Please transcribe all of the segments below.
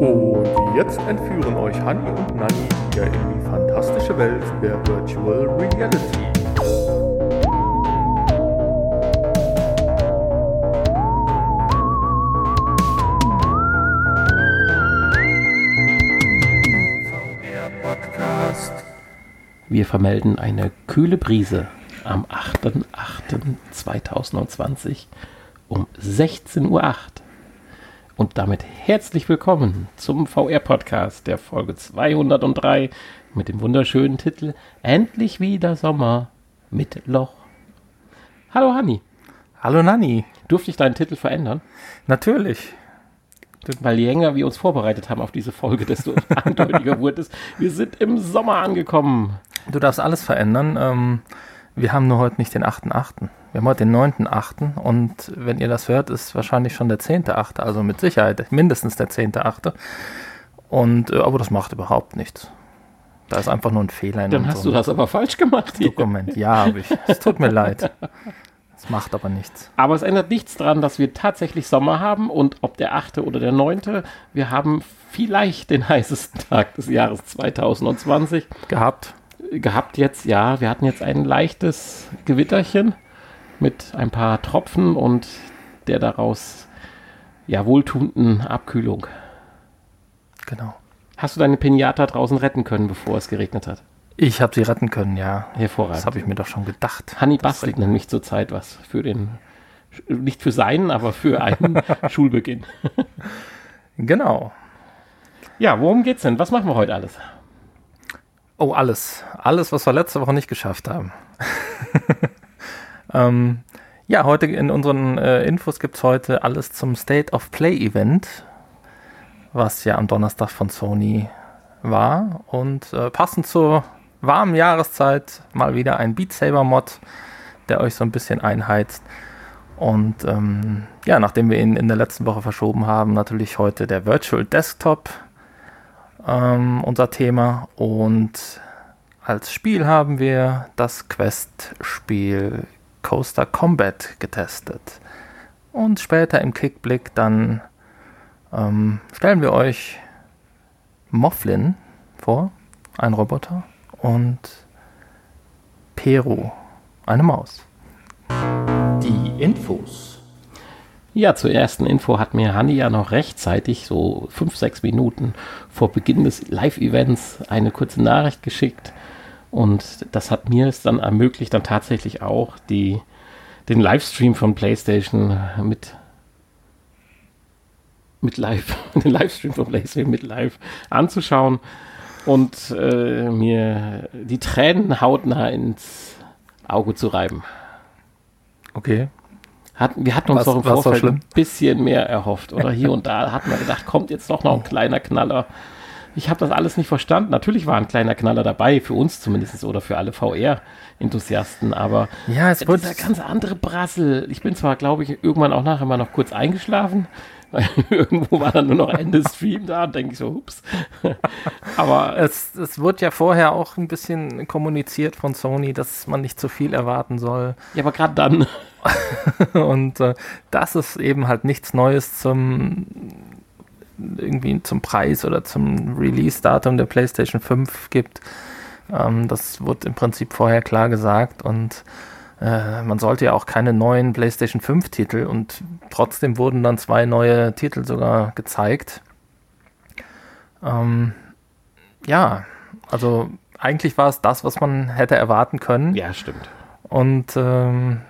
Und jetzt entführen euch Hanni und Nanni wieder in die fantastische Welt der Virtual Reality. Wir vermelden eine kühle Brise am 8.8.2020 um 16.08 Uhr. Und damit herzlich willkommen zum VR-Podcast der Folge 203 mit dem wunderschönen Titel Endlich wieder Sommer mit Loch. Hallo Hanni. Hallo Nanni. Durfte ich deinen Titel verändern? Natürlich. Weil je länger wir uns vorbereitet haben auf diese Folge, desto eindeutiger wurde es. Wir sind im Sommer angekommen. Du darfst alles verändern. Ähm, wir haben nur heute nicht den 8.8. Wir haben heute den 9.8. Und wenn ihr das hört, ist wahrscheinlich schon der 10.8. Also mit Sicherheit mindestens der 10.8. Und, äh, aber das macht überhaupt nichts. Da ist einfach nur ein Fehler in Dann hast du das aber falsch gemacht. hier. Dokument. Ja, habe ich. Es tut mir leid. Es macht aber nichts. Aber es ändert nichts daran, dass wir tatsächlich Sommer haben und ob der 8. oder der 9. Wir haben vielleicht den heißesten Tag des Jahres 2020 Gehabt. gehabt jetzt. Ja, wir hatten jetzt ein leichtes Gewitterchen mit ein paar Tropfen und der daraus ja wohltuenden Abkühlung. Genau. Hast du deine Pinata draußen retten können, bevor es geregnet hat? Ich habe sie retten können, ja. Hervorragend. Das habe ich mir doch schon gedacht. Hanni bastelt nämlich zurzeit was für den, nicht für seinen, aber für einen Schulbeginn. Genau. Ja, worum geht's denn? Was machen wir heute alles? Oh, alles. Alles, was wir letzte Woche nicht geschafft haben. ähm, ja, heute in unseren äh, Infos gibt es heute alles zum State of Play Event, was ja am Donnerstag von Sony war. Und äh, passend zur warmen Jahreszeit mal wieder ein Beat Saber Mod, der euch so ein bisschen einheizt. Und ähm, ja, nachdem wir ihn in der letzten Woche verschoben haben, natürlich heute der Virtual Desktop ähm, unser Thema. Und als Spiel haben wir das Quest-Spiel Coaster Combat getestet. Und später im Kickblick dann ähm, stellen wir euch Mofflin vor, ein Roboter, und Peru, eine Maus. Die Infos. Ja, zur ersten Info hat mir Hanni ja noch rechtzeitig, so fünf, sechs Minuten vor Beginn des Live-Events, eine kurze Nachricht geschickt. Und das hat mir es dann ermöglicht, dann tatsächlich auch die, den Livestream von PlayStation mit, mit Live, den Livestream von PlayStation mit Live anzuschauen und äh, mir die Tränen hautnah ins Auge zu reiben. Okay. Hatten, wir hatten uns Was- doch im Vorfeld ein bisschen mehr erhofft. Oder hier und da hatten wir gedacht, kommt jetzt doch noch ein kleiner Knaller. Ich habe das alles nicht verstanden. Natürlich war ein kleiner Knaller dabei, für uns zumindest oder für alle VR-Enthusiasten, aber Ja, es wird, dieser ganze andere Brassel. Ich bin zwar, glaube ich, irgendwann auch nachher mal noch kurz eingeschlafen, weil irgendwo war dann nur noch Ende Stream da und denke ich so, ups. aber Es, es wird ja vorher auch ein bisschen kommuniziert von Sony, dass man nicht zu viel erwarten soll. ja, aber gerade dann. Und äh, dass es eben halt nichts Neues zum irgendwie zum Preis oder zum Release-Datum der PlayStation 5 gibt. Ähm, das wird im Prinzip vorher klar gesagt und äh, man sollte ja auch keine neuen PlayStation 5-Titel und trotzdem wurden dann zwei neue Titel sogar gezeigt. Ähm, ja, also eigentlich war es das, was man hätte erwarten können. Ja, stimmt. Und ähm,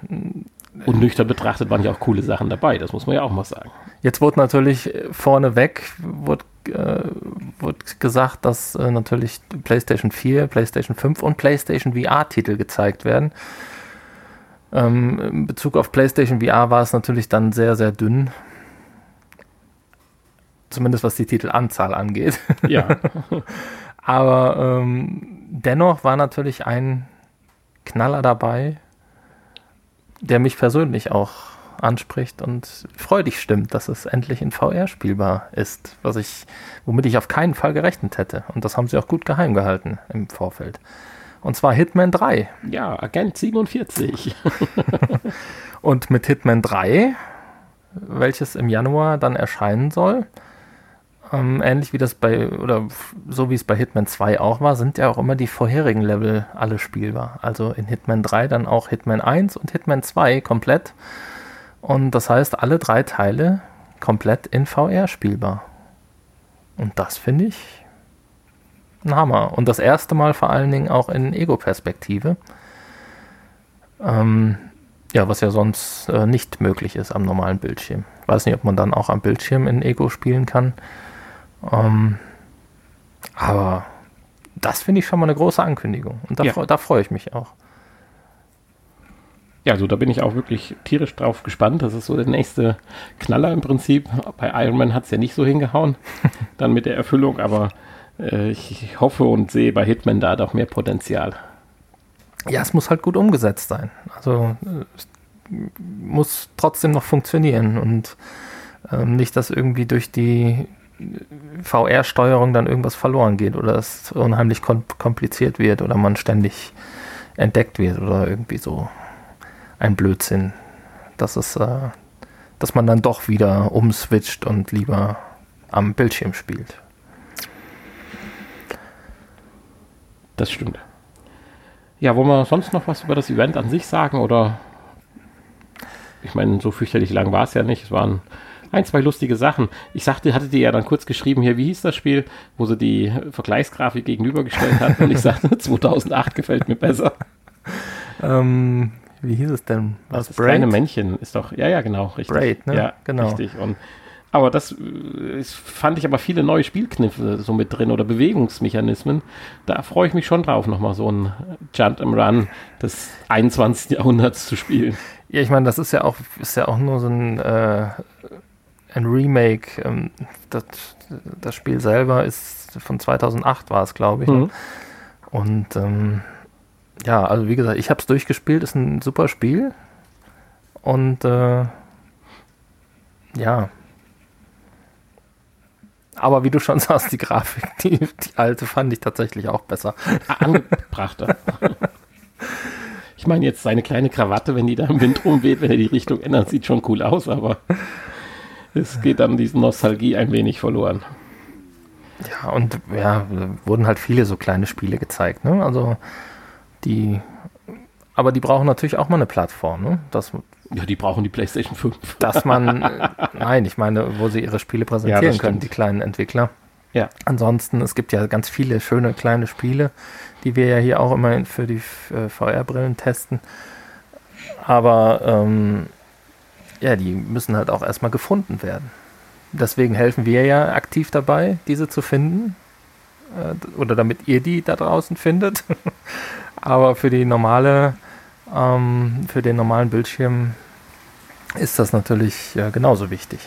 Und nüchtern betrachtet waren ja auch coole Sachen dabei, das muss man ja auch mal sagen. Jetzt wurde natürlich äh, vorneweg wurde, äh, wurde gesagt, dass äh, natürlich PlayStation 4, PlayStation 5 und PlayStation VR-Titel gezeigt werden. Ähm, in Bezug auf PlayStation VR war es natürlich dann sehr, sehr dünn. Zumindest was die Titelanzahl angeht. Ja, Aber ähm, dennoch war natürlich ein Knaller dabei, der mich persönlich auch anspricht und freudig stimmt, dass es endlich in VR spielbar ist, was ich, womit ich auf keinen Fall gerechnet hätte. Und das haben sie auch gut geheim gehalten im Vorfeld. Und zwar Hitman 3. ja, Agent 47. Und mit Hitman 3, welches im Januar dann erscheinen soll, ähm, ähnlich wie das bei, oder so wie es bei Hitman 2 auch war, sind ja auch immer die vorherigen Level alle spielbar. Also in Hitman 3 dann auch Hitman 1 und Hitman 2 komplett. Und das heißt, alle drei Teile komplett in VR spielbar. Und das finde ich ein Hammer. Und das erste Mal vor allen Dingen auch in Ego-Perspektive. Ähm, ja, was ja sonst äh, nicht möglich ist am normalen Bildschirm. Ich weiß nicht, ob man dann auch am Bildschirm in Ego spielen kann. Ähm, aber das finde ich schon mal eine große Ankündigung. Und da, ja. da freue ich mich auch. Ja, also da bin ich auch wirklich tierisch drauf gespannt. Das ist so der nächste Knaller im Prinzip. Bei Iron Man hat es ja nicht so hingehauen, dann mit der Erfüllung, aber äh, ich hoffe und sehe bei Hitman da doch mehr Potenzial. Ja, es muss halt gut umgesetzt sein. Also es muss trotzdem noch funktionieren und ähm, nicht, dass irgendwie durch die VR-Steuerung dann irgendwas verloren geht oder es unheimlich kompliziert wird oder man ständig entdeckt wird oder irgendwie so ein Blödsinn. Das ist, äh, dass man dann doch wieder umswitcht und lieber am Bildschirm spielt. Das stimmt. Ja, wollen wir sonst noch was über das Event an sich sagen oder? Ich meine, so fürchterlich lang war es ja nicht. Es waren ein, zwei lustige Sachen. Ich sagte, hatte dir ja dann kurz geschrieben hier, wie hieß das Spiel, wo sie die Vergleichsgrafik gegenübergestellt hat und ich sagte, 2008 gefällt mir besser. Ähm, wie hieß es denn? Was das kleine Männchen ist doch, ja, ja, genau, richtig. Braid, ne? Ja, genau. Richtig. Und aber das äh, fand ich aber viele neue Spielkniffe so mit drin oder Bewegungsmechanismen. Da freue ich mich schon drauf, nochmal so ein Jump and Run des 21. Jahrhunderts zu spielen. Ja, ich meine, das ist ja auch, ist ja auch nur so ein, äh, ein Remake. Ähm, das, das Spiel selber ist von 2008 war es, glaube ich. Ne? Mhm. Und ähm, ja, also wie gesagt, ich habe es durchgespielt, ist ein super Spiel. Und äh, ja, aber wie du schon sagst, die Grafik, die, die alte fand ich tatsächlich auch besser. Angebrachter. Ich meine, jetzt seine kleine Krawatte, wenn die da im Wind rumweht, wenn er die Richtung ändert, sieht schon cool aus, aber es geht dann diese Nostalgie ein wenig verloren. Ja, und ja, wurden halt viele so kleine Spiele gezeigt, ne? Also die, aber die brauchen natürlich auch mal eine Plattform, ne? Das ja, die brauchen die PlayStation 5. Dass man, nein, ich meine, wo sie ihre Spiele präsentieren ja, können, die kleinen Entwickler. Ja. Ansonsten, es gibt ja ganz viele schöne kleine Spiele, die wir ja hier auch immer für die äh, VR-Brillen testen. Aber ähm, ja, die müssen halt auch erstmal gefunden werden. Deswegen helfen wir ja aktiv dabei, diese zu finden. Äh, oder damit ihr die da draußen findet. Aber für die normale ähm, für den normalen Bildschirm ist das natürlich ja, genauso wichtig.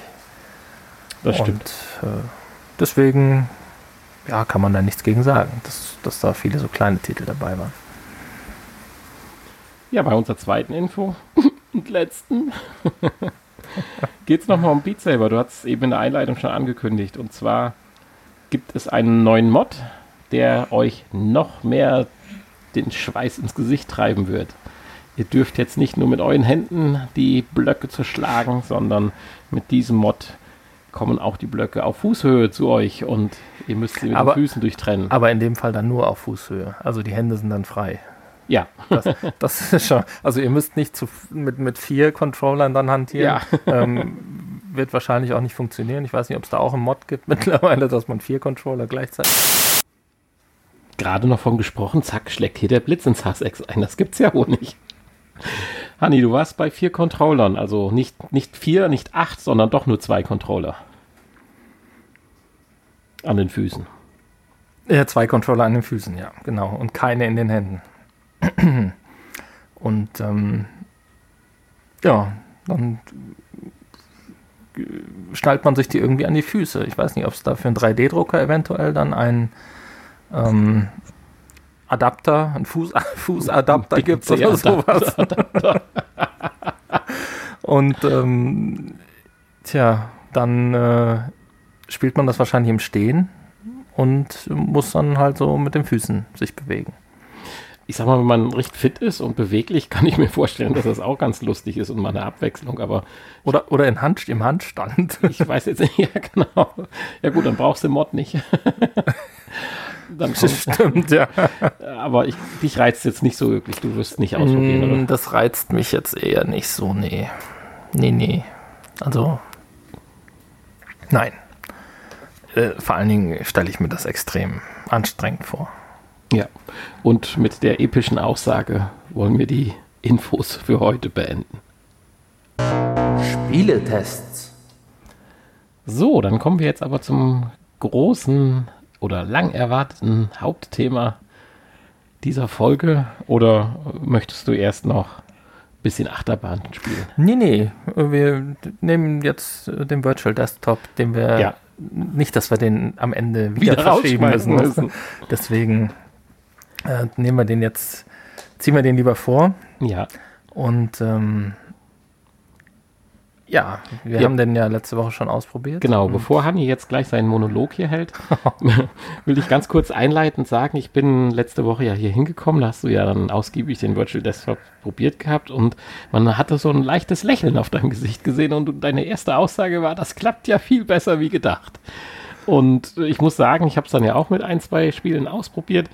Das stimmt. Und, äh, deswegen ja, kann man da nichts gegen sagen, dass, dass da viele so kleine Titel dabei waren. Ja, bei unserer zweiten Info und letzten geht es nochmal um Beat Saber. Du hast es eben in der Einleitung schon angekündigt. Und zwar gibt es einen neuen Mod, der euch noch mehr den Schweiß ins Gesicht treiben wird. Ihr dürft jetzt nicht nur mit euren Händen die Blöcke zerschlagen, sondern mit diesem Mod kommen auch die Blöcke auf Fußhöhe zu euch und ihr müsst sie mit aber, den Füßen durchtrennen. Aber in dem Fall dann nur auf Fußhöhe. Also die Hände sind dann frei. Ja. Das, das ist schon. Also ihr müsst nicht zu, mit, mit vier Controllern dann hantieren. Ja. Ähm, wird wahrscheinlich auch nicht funktionieren. Ich weiß nicht, ob es da auch einen Mod gibt mittlerweile, dass man vier Controller gleichzeitig. Gerade noch von gesprochen, zack, schlägt hier der Blitz ins Hassex ein. Das gibt's ja wohl nicht. Hanni, du warst bei vier Controllern, also nicht, nicht vier, nicht acht, sondern doch nur zwei Controller. An den Füßen. Ja, zwei Controller an den Füßen, ja, genau. Und keine in den Händen. Und ähm, ja, dann schnallt man sich die irgendwie an die Füße. Ich weiß nicht, ob es da für einen 3D-Drucker eventuell dann ein ähm, Adapter, einen Fuß, Fußadapter gibt oder sowas. Und ähm, tja, dann äh, spielt man das wahrscheinlich im Stehen und muss dann halt so mit den Füßen sich bewegen. Ich sag mal, wenn man recht fit ist und beweglich, kann ich mir vorstellen, dass das auch ganz lustig ist und mal eine Abwechslung, aber. Oder, oder in Hand, im Handstand. Ich weiß jetzt nicht, ja, genau. Ja, gut, dann brauchst du den Mod nicht. dann kommt, Stimmt, ja. Aber ich, dich reizt jetzt nicht so wirklich, du wirst nicht ausprobieren, oder? Mm, das reizt mich jetzt eher nicht so, nee. Nee, nee. Also, nein. Äh, vor allen Dingen stelle ich mir das extrem anstrengend vor. Ja, und mit der epischen Aussage wollen wir die Infos für heute beenden. Spieletests. So, dann kommen wir jetzt aber zum großen oder lang erwarteten Hauptthema dieser Folge. Oder möchtest du erst noch ein bisschen Achterbahn spielen? Nee, nee, wir nehmen jetzt den Virtual Desktop, den wir ja. nicht, dass wir den am Ende wieder, wieder verschieben müssen. müssen. Deswegen äh, nehmen wir den jetzt, ziehen wir den lieber vor. Ja. Und ähm, ja, wir ja. haben den ja letzte Woche schon ausprobiert. Genau, bevor Hanni jetzt gleich seinen Monolog hier hält, will ich ganz kurz einleitend sagen, ich bin letzte Woche ja hier hingekommen, da hast du ja dann ausgiebig den Virtual Desktop probiert gehabt und man hatte so ein leichtes Lächeln auf deinem Gesicht gesehen und deine erste Aussage war, das klappt ja viel besser wie gedacht. Und ich muss sagen, ich habe es dann ja auch mit ein, zwei Spielen ausprobiert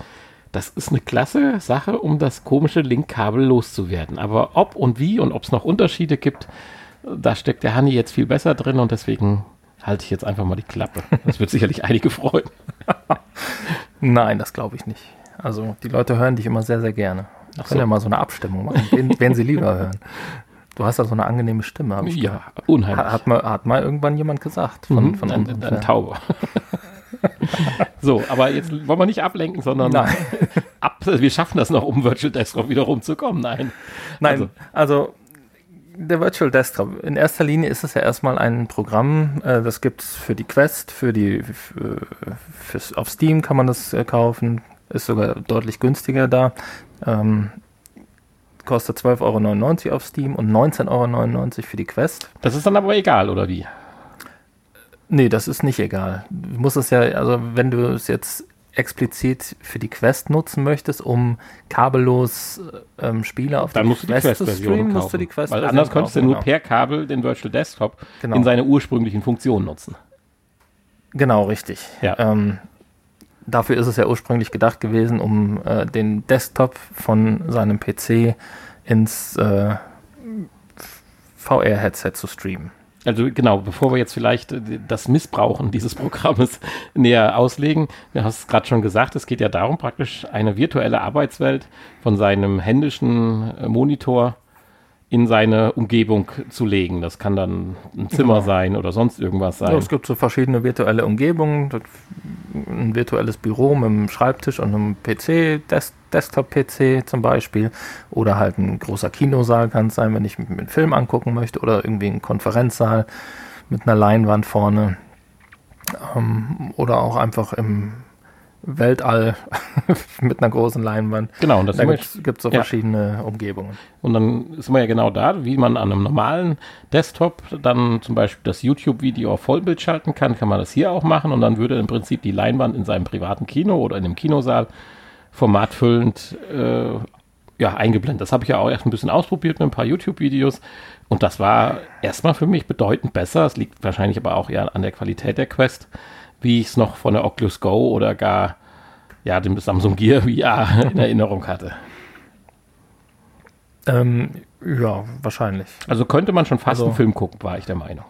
das ist eine klasse Sache, um das komische Linkkabel loszuwerden. Aber ob und wie und ob es noch Unterschiede gibt, da steckt der Hanni jetzt viel besser drin und deswegen halte ich jetzt einfach mal die Klappe. Das wird sicherlich einige freuen. Nein, das glaube ich nicht. Also die Leute hören dich immer sehr, sehr gerne. Ach so. ja mal so eine Abstimmung machen, wen, wen sie lieber hören. Du hast ja so eine angenehme Stimme. Ich ja, unheimlich. Hat, hat, mal, hat mal irgendwann jemand gesagt von, mhm, von ein, ein Tauber. so, aber jetzt wollen wir nicht ablenken, sondern ab, wir schaffen das noch, um Virtual Desktop wieder rumzukommen. Nein. Nein, also, also der Virtual Desktop, in erster Linie ist es ja erstmal ein Programm, äh, das gibt es für die Quest, für die, für, für, auf Steam kann man das äh, kaufen, ist sogar deutlich günstiger da. Ähm, kostet 12,99 Euro auf Steam und 19,99 Euro für die Quest. Das ist dann aber egal, oder wie? Nee, das ist nicht egal. Du musst es ja, also wenn du es jetzt explizit für die Quest nutzen möchtest, um kabellos ähm, Spiele auf dann musst Quest, Quest zu streamen, musst du die Quest Weil anders könntest du nur genau. per Kabel den Virtual Desktop genau. in seine ursprünglichen Funktionen nutzen. Genau, richtig. Ja. Ähm, dafür ist es ja ursprünglich gedacht gewesen, um äh, den Desktop von seinem PC ins äh, VR-Headset zu streamen. Also genau, bevor wir jetzt vielleicht äh, das Missbrauchen dieses Programmes näher auslegen, du hast es gerade schon gesagt, es geht ja darum, praktisch eine virtuelle Arbeitswelt von seinem händischen äh, Monitor in seine Umgebung zu legen. Das kann dann ein Zimmer genau. sein oder sonst irgendwas sein. Ja, es gibt so verschiedene virtuelle Umgebungen. Ein virtuelles Büro mit einem Schreibtisch und einem PC, Des Desktop-PC zum Beispiel. Oder halt ein großer Kinosaal kann es sein, wenn ich mir einen Film angucken möchte. Oder irgendwie ein Konferenzsaal mit einer Leinwand vorne. Ähm, oder auch einfach im Weltall mit einer großen Leinwand. Genau, und das da gibt es so ja. verschiedene Umgebungen. Und dann sind wir ja genau da, wie man an einem normalen Desktop dann zum Beispiel das YouTube-Video auf Vollbild schalten kann, kann man das hier auch machen und dann würde im Prinzip die Leinwand in seinem privaten Kino oder in dem Kinosaal formatfüllend äh, ja, eingeblendet. Das habe ich ja auch erst ein bisschen ausprobiert mit ein paar YouTube-Videos und das war erstmal für mich bedeutend besser. Es liegt wahrscheinlich aber auch eher an der Qualität der Quest wie ich es noch von der Oculus Go oder gar ja, dem Samsung Gear VR in Erinnerung hatte. Ähm, ja, wahrscheinlich. Also könnte man schon fast also, einen Film gucken, war ich der Meinung.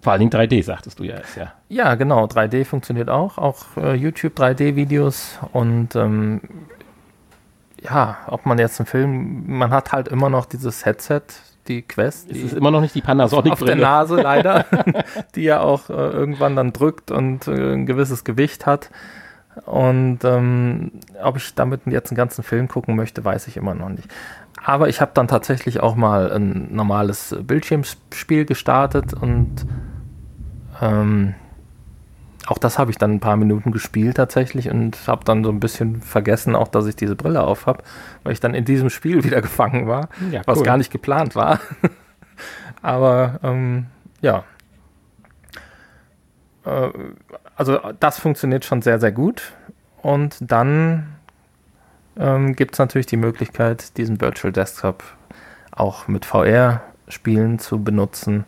Vor allen Dingen 3D, sagtest du ja. Ist ja. ja, genau. 3D funktioniert auch. Auch äh, YouTube 3D-Videos. Und ähm, ja, ob man jetzt einen Film, man hat halt immer noch dieses Headset, die Quest. Es ist immer noch nicht die Panasonic Auf der Nase leider, die ja auch äh, irgendwann dann drückt und äh, ein gewisses Gewicht hat. Und ähm, ob ich damit jetzt einen ganzen Film gucken möchte, weiß ich immer noch nicht. Aber ich habe dann tatsächlich auch mal ein normales Bildschirmspiel gestartet und ähm, auch das habe ich dann ein paar Minuten gespielt tatsächlich und habe dann so ein bisschen vergessen, auch dass ich diese Brille auf habe, weil ich dann in diesem Spiel wieder gefangen war, ja, was gar nicht geplant war. Aber ähm, ja. Äh, also das funktioniert schon sehr, sehr gut. Und dann ähm, gibt es natürlich die Möglichkeit, diesen Virtual Desktop auch mit VR-Spielen zu benutzen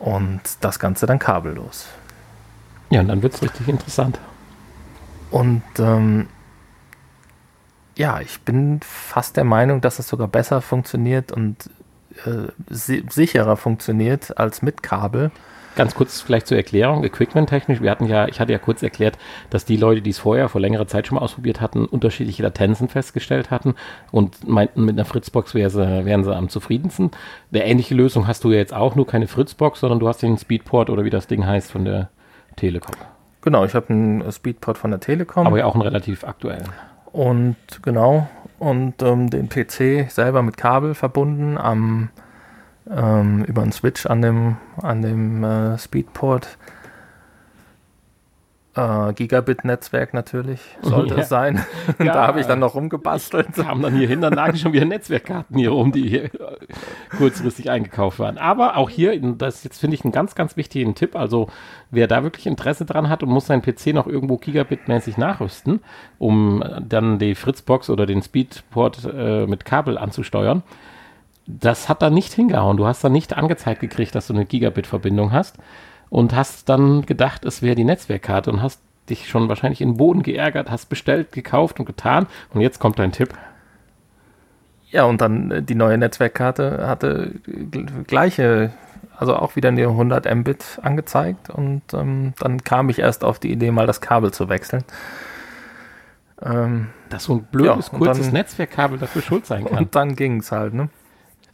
und das Ganze dann kabellos. Ja, und dann wird es richtig interessant. Und ähm, ja, ich bin fast der Meinung, dass es sogar besser funktioniert und äh, si sicherer funktioniert als mit Kabel. Ganz kurz vielleicht zur Erklärung, equipment-technisch, wir hatten ja, ich hatte ja kurz erklärt, dass die Leute, die es vorher vor längerer Zeit schon mal ausprobiert hatten, unterschiedliche Latenzen festgestellt hatten und meinten, mit einer Fritzbox wär sie, wären sie am zufriedensten. Eine ähnliche Lösung hast du ja jetzt auch, nur keine Fritzbox, sondern du hast den Speedport oder wie das Ding heißt von der Telekom. Genau, ich habe einen Speedport von der Telekom. Aber ja auch einen relativ aktuellen. Und genau, und ähm, den PC selber mit Kabel verbunden am ähm, über einen Switch an dem, an dem äh, Speedport. Äh, Gigabit-Netzwerk natürlich, sollte ja. es sein. Ja, da habe ich dann noch rumgebastelt. Ich kam dann hier hin, dann lagen schon wieder Netzwerkkarten hier rum, die hier kurzfristig eingekauft waren. Aber auch hier, das jetzt finde ich einen ganz, ganz wichtigen Tipp. Also wer da wirklich Interesse dran hat und muss seinen PC noch irgendwo Gigabit-mäßig nachrüsten, um dann die Fritzbox oder den Speedport äh, mit Kabel anzusteuern, das hat da nicht hingehauen. Du hast da nicht angezeigt gekriegt, dass du eine Gigabit-Verbindung hast und hast dann gedacht, es wäre die Netzwerkkarte und hast dich schon wahrscheinlich in den Boden geärgert, hast bestellt, gekauft und getan. Und jetzt kommt dein Tipp. Ja, und dann äh, die neue Netzwerkkarte hatte gleiche, also auch wieder eine 100 Mbit angezeigt. Und ähm, dann kam ich erst auf die Idee, mal das Kabel zu wechseln. Ähm, Dass so ein blödes, ja, kurzes dann, Netzwerkkabel dafür schuld sein kann. Und dann ging es halt, ne?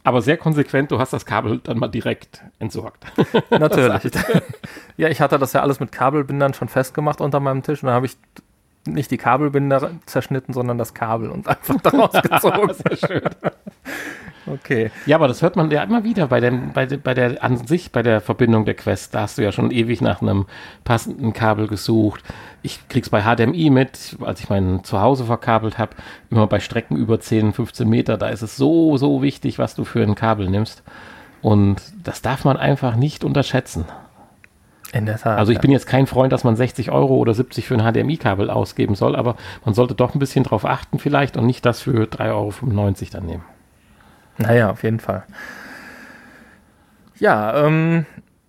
Aber sehr konsequent, du hast das Kabel dann mal direkt entsorgt. Natürlich. ja, ich hatte das ja alles mit Kabelbindern schon festgemacht unter meinem Tisch und dann habe ich nicht die Kabelbinder zerschnitten, sondern das Kabel und einfach daraus gezogen. sehr schön. Okay. Ja, aber das hört man ja immer wieder bei, dem, bei, bei der an sich, bei der Verbindung der Quest. Da hast du ja schon ewig nach einem passenden Kabel gesucht. Ich krieg's bei HDMI mit, als ich mein Zuhause verkabelt habe, immer bei Strecken über 10, 15 Meter, da ist es so, so wichtig, was du für ein Kabel nimmst. Und das darf man einfach nicht unterschätzen. In der Tat. Also ich ja. bin jetzt kein Freund, dass man 60 Euro oder 70 für ein HDMI-Kabel ausgeben soll, aber man sollte doch ein bisschen drauf achten vielleicht und nicht das für 3,95 Euro dann nehmen. Naja, auf jeden Fall. Ja, ähm,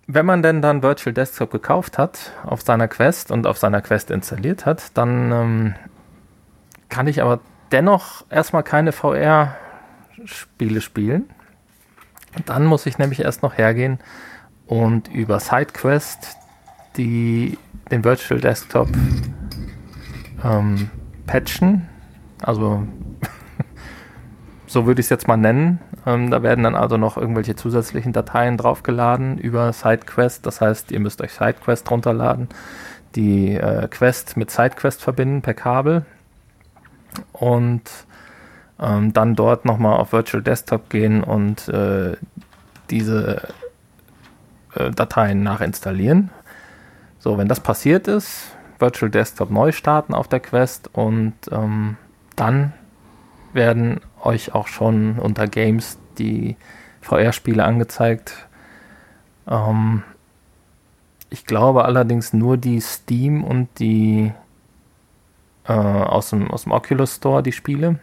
wenn man denn dann Virtual Desktop gekauft hat auf seiner Quest und auf seiner Quest installiert hat, dann ähm, kann ich aber dennoch erstmal keine VR-Spiele spielen. Dann muss ich nämlich erst noch hergehen und über SideQuest die, den Virtual Desktop ähm, patchen. Also so würde ich es jetzt mal nennen. Ähm, da werden dann also noch irgendwelche zusätzlichen Dateien draufgeladen über SideQuest. Das heißt, ihr müsst euch SideQuest runterladen, die äh, Quest mit SideQuest verbinden per Kabel und ähm, dann dort nochmal auf Virtual Desktop gehen und äh, diese Dateien nachinstallieren. So, wenn das passiert ist, Virtual Desktop neu starten auf der Quest und ähm, dann werden euch auch schon unter Games die VR-Spiele angezeigt. Ähm, ich glaube allerdings nur die Steam und die äh, aus, dem, aus dem Oculus Store, die Spiele.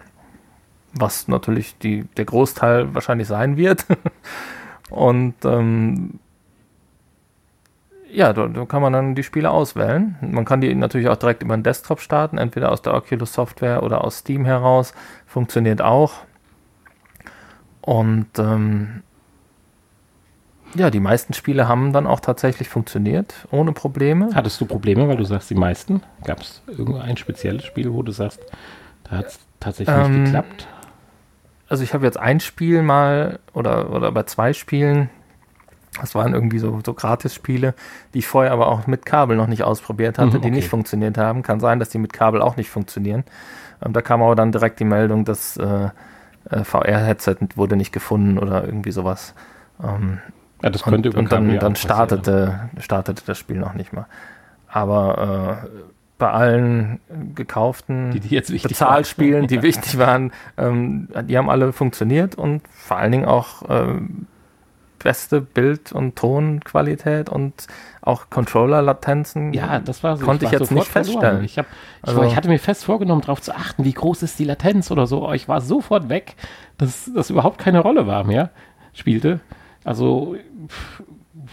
Was natürlich die, der Großteil wahrscheinlich sein wird. und ähm, ja, da, da, kann man dann die Spiele auswählen. Man kann die natürlich auch direkt über den Desktop starten, entweder aus der Oculus Software oder aus Steam heraus. Funktioniert auch. Und ähm, ja, die meisten Spiele haben dann auch tatsächlich funktioniert, ohne Probleme. Hattest du Probleme, weil du sagst, die meisten? Gab es irgendein spezielles Spiel, wo du sagst, da hat es tatsächlich ähm, nicht geklappt? Also ich habe jetzt ein Spiel mal oder, oder bei zwei Spielen das waren irgendwie so, so Gratis-Spiele, die ich vorher aber auch mit Kabel noch nicht ausprobiert hatte, mhm, okay. die nicht funktioniert haben. Kann sein, dass die mit Kabel auch nicht funktionieren. Ähm, da kam aber dann direkt die Meldung, dass äh, äh VR-Headset wurde nicht gefunden oder irgendwie sowas. Ähm, ja, das könnte und, und dann, dann startete, startete das Spiel noch nicht mal. Aber äh, bei allen gekauften die, die Bezahlspielen, die wichtig waren, ähm, die haben alle funktioniert und vor allen Dingen auch ähm, beste Bild- und Tonqualität und auch Controller-Latenzen. Ja, das war so. Konnte ich, war jetzt nicht verloren. feststellen. Ich, hab, ich, Also- ich hatte mir fest vorgenommen, darauf zu achten, wie groß ist die Latenz oder so. Ich war sofort weg, dass das überhaupt keine Rolle war mehr, spielte. Also pff,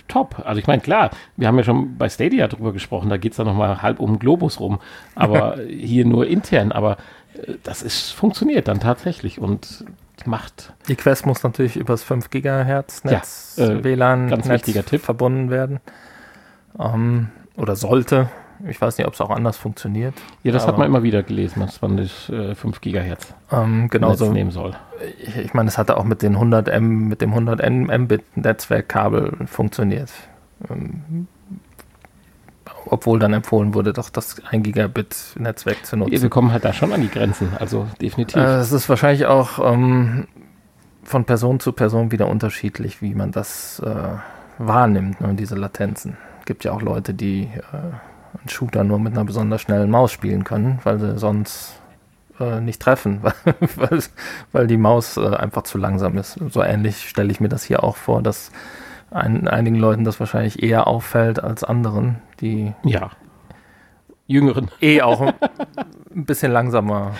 top. Also ich meine, klar, wir haben ja schon bei Stadia drüber gesprochen, da geht es dann nochmal halb um den Globus rum, aber hier nur intern, aber äh, das ist, funktioniert dann tatsächlich und macht Die Quest muss natürlich übers 5 Gigahertz Netz, Ja, äh, WLAN ganz Netz wichtiger Tipp. verbunden werden. Ähm, oder sollte. Ich weiß nicht, ob es auch anders funktioniert. Ja, das hat man immer wieder gelesen, dass man das äh, 5 Gigahertz Ähm, Netz genauso. nehmen soll. Ich, ich meine, es hatte auch mit den 100 M, mit dem 100 Mbit Netzwerkkabel funktioniert. Ähm, obwohl dann empfohlen wurde, doch das 1 Gigabit Netzwerk zu nutzen. Wir kommen halt da schon an die Grenzen, also definitiv. Äh, es ist wahrscheinlich auch ähm, von Person zu Person wieder unterschiedlich, wie man das äh, wahrnimmt, ne, diese Latenzen. Es gibt ja auch Leute, die äh, einen Shooter nur mit einer besonders schnellen Maus spielen können, weil sie sonst äh, nicht treffen, weil, weil, weil die Maus äh, einfach zu langsam ist. So ähnlich stelle ich mir das hier auch vor, dass ein, einigen Leuten das wahrscheinlich eher auffällt als anderen, die ja. Jüngeren. eh auch ein bisschen langsamer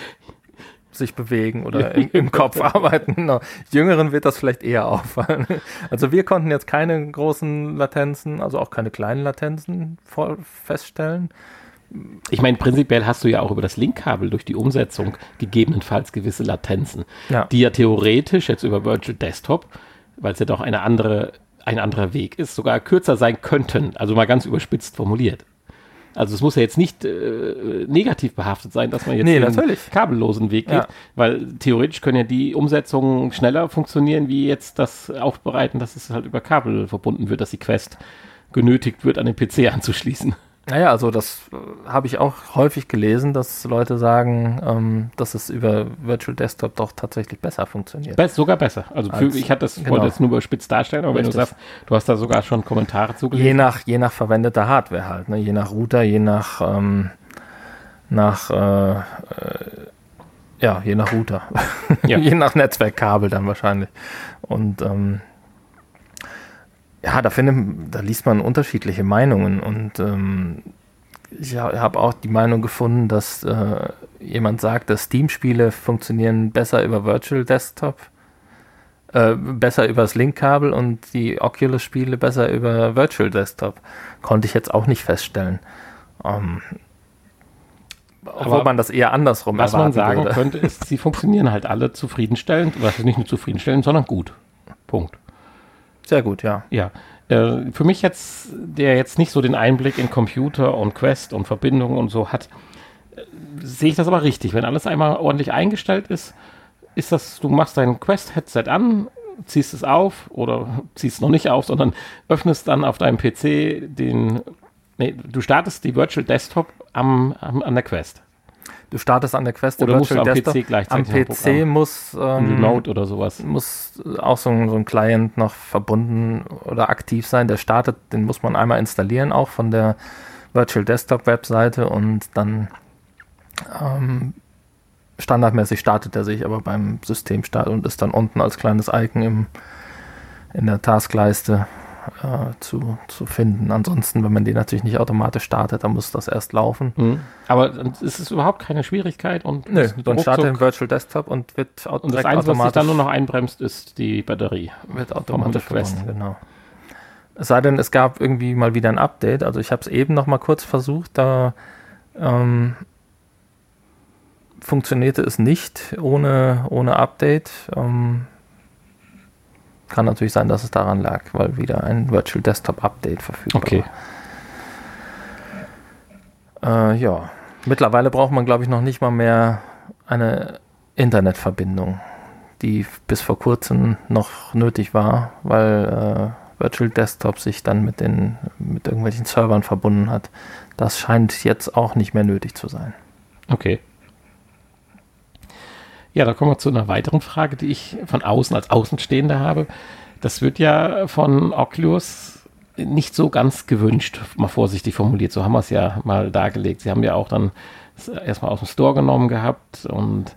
sich bewegen oder im, im Kopf arbeiten. Genau. Jüngeren wird das vielleicht eher auffallen. Also wir konnten jetzt keine großen Latenzen, also auch keine kleinen Latenzen feststellen. Ich meine, prinzipiell hast du ja auch über das Linkkabel durch die Umsetzung gegebenenfalls gewisse Latenzen, Ja. die ja theoretisch jetzt über Virtual Desktop, weil es ja doch eine andere, ein anderer Weg ist, sogar kürzer sein könnten. Also mal ganz überspitzt formuliert. Also es muss ja jetzt nicht äh, negativ behaftet sein, dass man jetzt Nee, den natürlich. kabellosen Weg geht, Ja. weil theoretisch können ja die Umsetzungen schneller funktionieren, wie jetzt das Aufbereiten, dass es halt über Kabel verbunden wird, dass die Quest genötigt wird, an den PC anzuschließen. Naja, also das äh, habe ich auch häufig gelesen, dass Leute sagen, ähm, dass es über Virtual Desktop doch tatsächlich besser funktioniert. Best, sogar besser. Also für, Als- ich hatte das, genau. wollte jetzt nur überspitzt darstellen, aber wenn du Richtig. sagst, du hast da sogar schon Kommentare Je zugelegt. nach, je nach verwendeter Hardware halt, ne? je nach Router, je nach, ähm, nach äh, äh, ja, je nach Router. Ja. je nach Netzwerkkabel dann wahrscheinlich. Und ähm, ja, da findet, da liest man unterschiedliche Meinungen und ähm, ich ha- habe auch die Meinung gefunden, dass äh, jemand sagt, dass Steam-Spiele funktionieren besser über Virtual Desktop, äh, besser über das Linkkabel und die Oculus-Spiele besser über Virtual Desktop. Konnte ich jetzt auch nicht feststellen. Ähm, obwohl Aber man das eher andersrum Was man erwarten sagen würde. könnte, ist, sie funktionieren halt alle zufriedenstellend, was nicht nur zufriedenstellend, sondern gut. Punkt. Sehr gut, ja. Ja. Äh, für mich jetzt, der jetzt nicht so den Einblick in Computer und Quest und Verbindungen und so hat, äh, sehe ich das aber richtig. Wenn alles einmal ordentlich eingestellt ist, ist das, du machst dein Quest-Headset an, ziehst es auf oder ziehst es noch nicht auf, sondern öffnest dann auf deinem PC den, nee, du startest die Virtual Desktop am, am, an der Quest. Du startest an der Quest Oder musst du am Desktop. PC gleichzeitig Am PC muss, ähm, Remote oder sowas. muss auch so ein, so ein Client noch verbunden oder aktiv sein. Der startet, den muss man einmal installieren, auch von der Virtual Desktop Webseite und dann ähm, standardmäßig startet er sich aber beim Systemstart und ist dann unten als kleines Icon im, in der Taskleiste äh, zu, zu finden. Ansonsten, wenn man den natürlich nicht automatisch startet, dann muss das erst laufen. Mhm. Aber dann ist es überhaupt keine Schwierigkeit und Nö, dann startet im Virtual Desktop und wird au- und das Einzige, was sich automatisch dann nur noch einbremst, ist die Batterie. Wird automatisch verbunden, genau. Es sei denn, es gab irgendwie mal wieder ein Update. Also ich habe es eben noch mal kurz versucht, da ähm, funktionierte es nicht ohne, ohne Update. Ähm, kann natürlich sein, dass es daran lag, weil wieder ein Virtual Desktop Update verfügbar Okay. war. Äh, ja, mittlerweile braucht man, glaube ich, noch nicht mal mehr eine Internetverbindung, die bis vor kurzem noch nötig war, weil äh, Virtual Desktop sich dann mit den mit irgendwelchen Servern verbunden hat. Das scheint jetzt auch nicht mehr nötig zu sein. Okay. Ja, da kommen wir zu einer weiteren Frage, die ich von außen als Außenstehender habe. Das wird ja von Oculus nicht so ganz gewünscht, mal vorsichtig formuliert. So haben wir es ja mal dargelegt. Sie haben ja auch dann es erstmal aus dem Store genommen gehabt und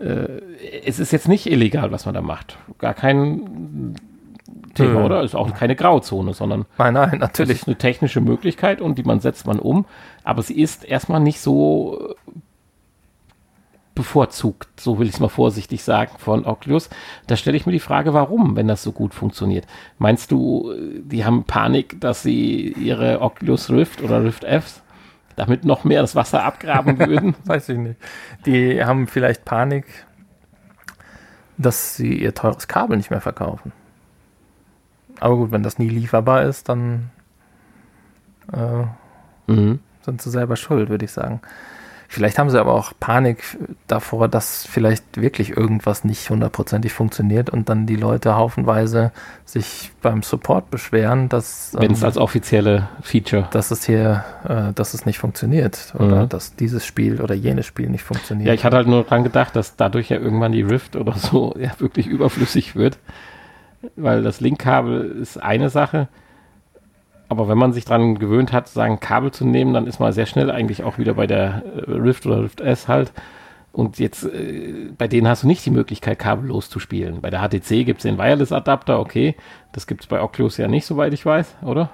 äh, es ist jetzt nicht illegal, was man da macht. Gar kein Thema, Nö. oder? Ist auch keine Grauzone, sondern Nein, nein, natürlich. ist eine technische Möglichkeit und die man setzt man um, aber sie ist erstmal nicht so bevorzugt, so will ich es mal vorsichtig sagen, von Oculus. Da stelle ich mir die Frage, warum, wenn das so gut funktioniert. Meinst du, äh, die haben Panik, dass sie ihre Oculus Rift oder Rift Fs damit noch mehr das Wasser abgraben würden? Weiß ich nicht. Die haben vielleicht Panik, dass sie ihr teures Kabel nicht mehr verkaufen. Aber gut, wenn das nie lieferbar ist, dann äh, mhm. sind sie selber schuld, würde ich sagen. Vielleicht haben sie aber auch Panik davor, dass vielleicht wirklich irgendwas nicht hundertprozentig funktioniert und dann die Leute haufenweise sich beim Support beschweren, dass, Wenn es ähm, als offizielle Feature. dass es hier, äh, dass es nicht funktioniert oder Mhm. dass dieses Spiel oder jenes Spiel nicht funktioniert. Ja, ich hatte halt nur dran gedacht, dass dadurch ja irgendwann die Rift oder so ja wirklich überflüssig wird. Weil das Linkkabel ist eine Sache. Aber wenn man sich dran gewöhnt hat, sagen Kabel zu nehmen, dann ist man sehr schnell eigentlich auch wieder bei der äh, Rift oder Rift S halt. Und jetzt, äh, bei denen hast du nicht die Möglichkeit, kabellos zu spielen. Bei der HTC gibt es den Wireless-Adapter, okay. Das gibt es bei Oculus ja nicht, soweit ich weiß, oder?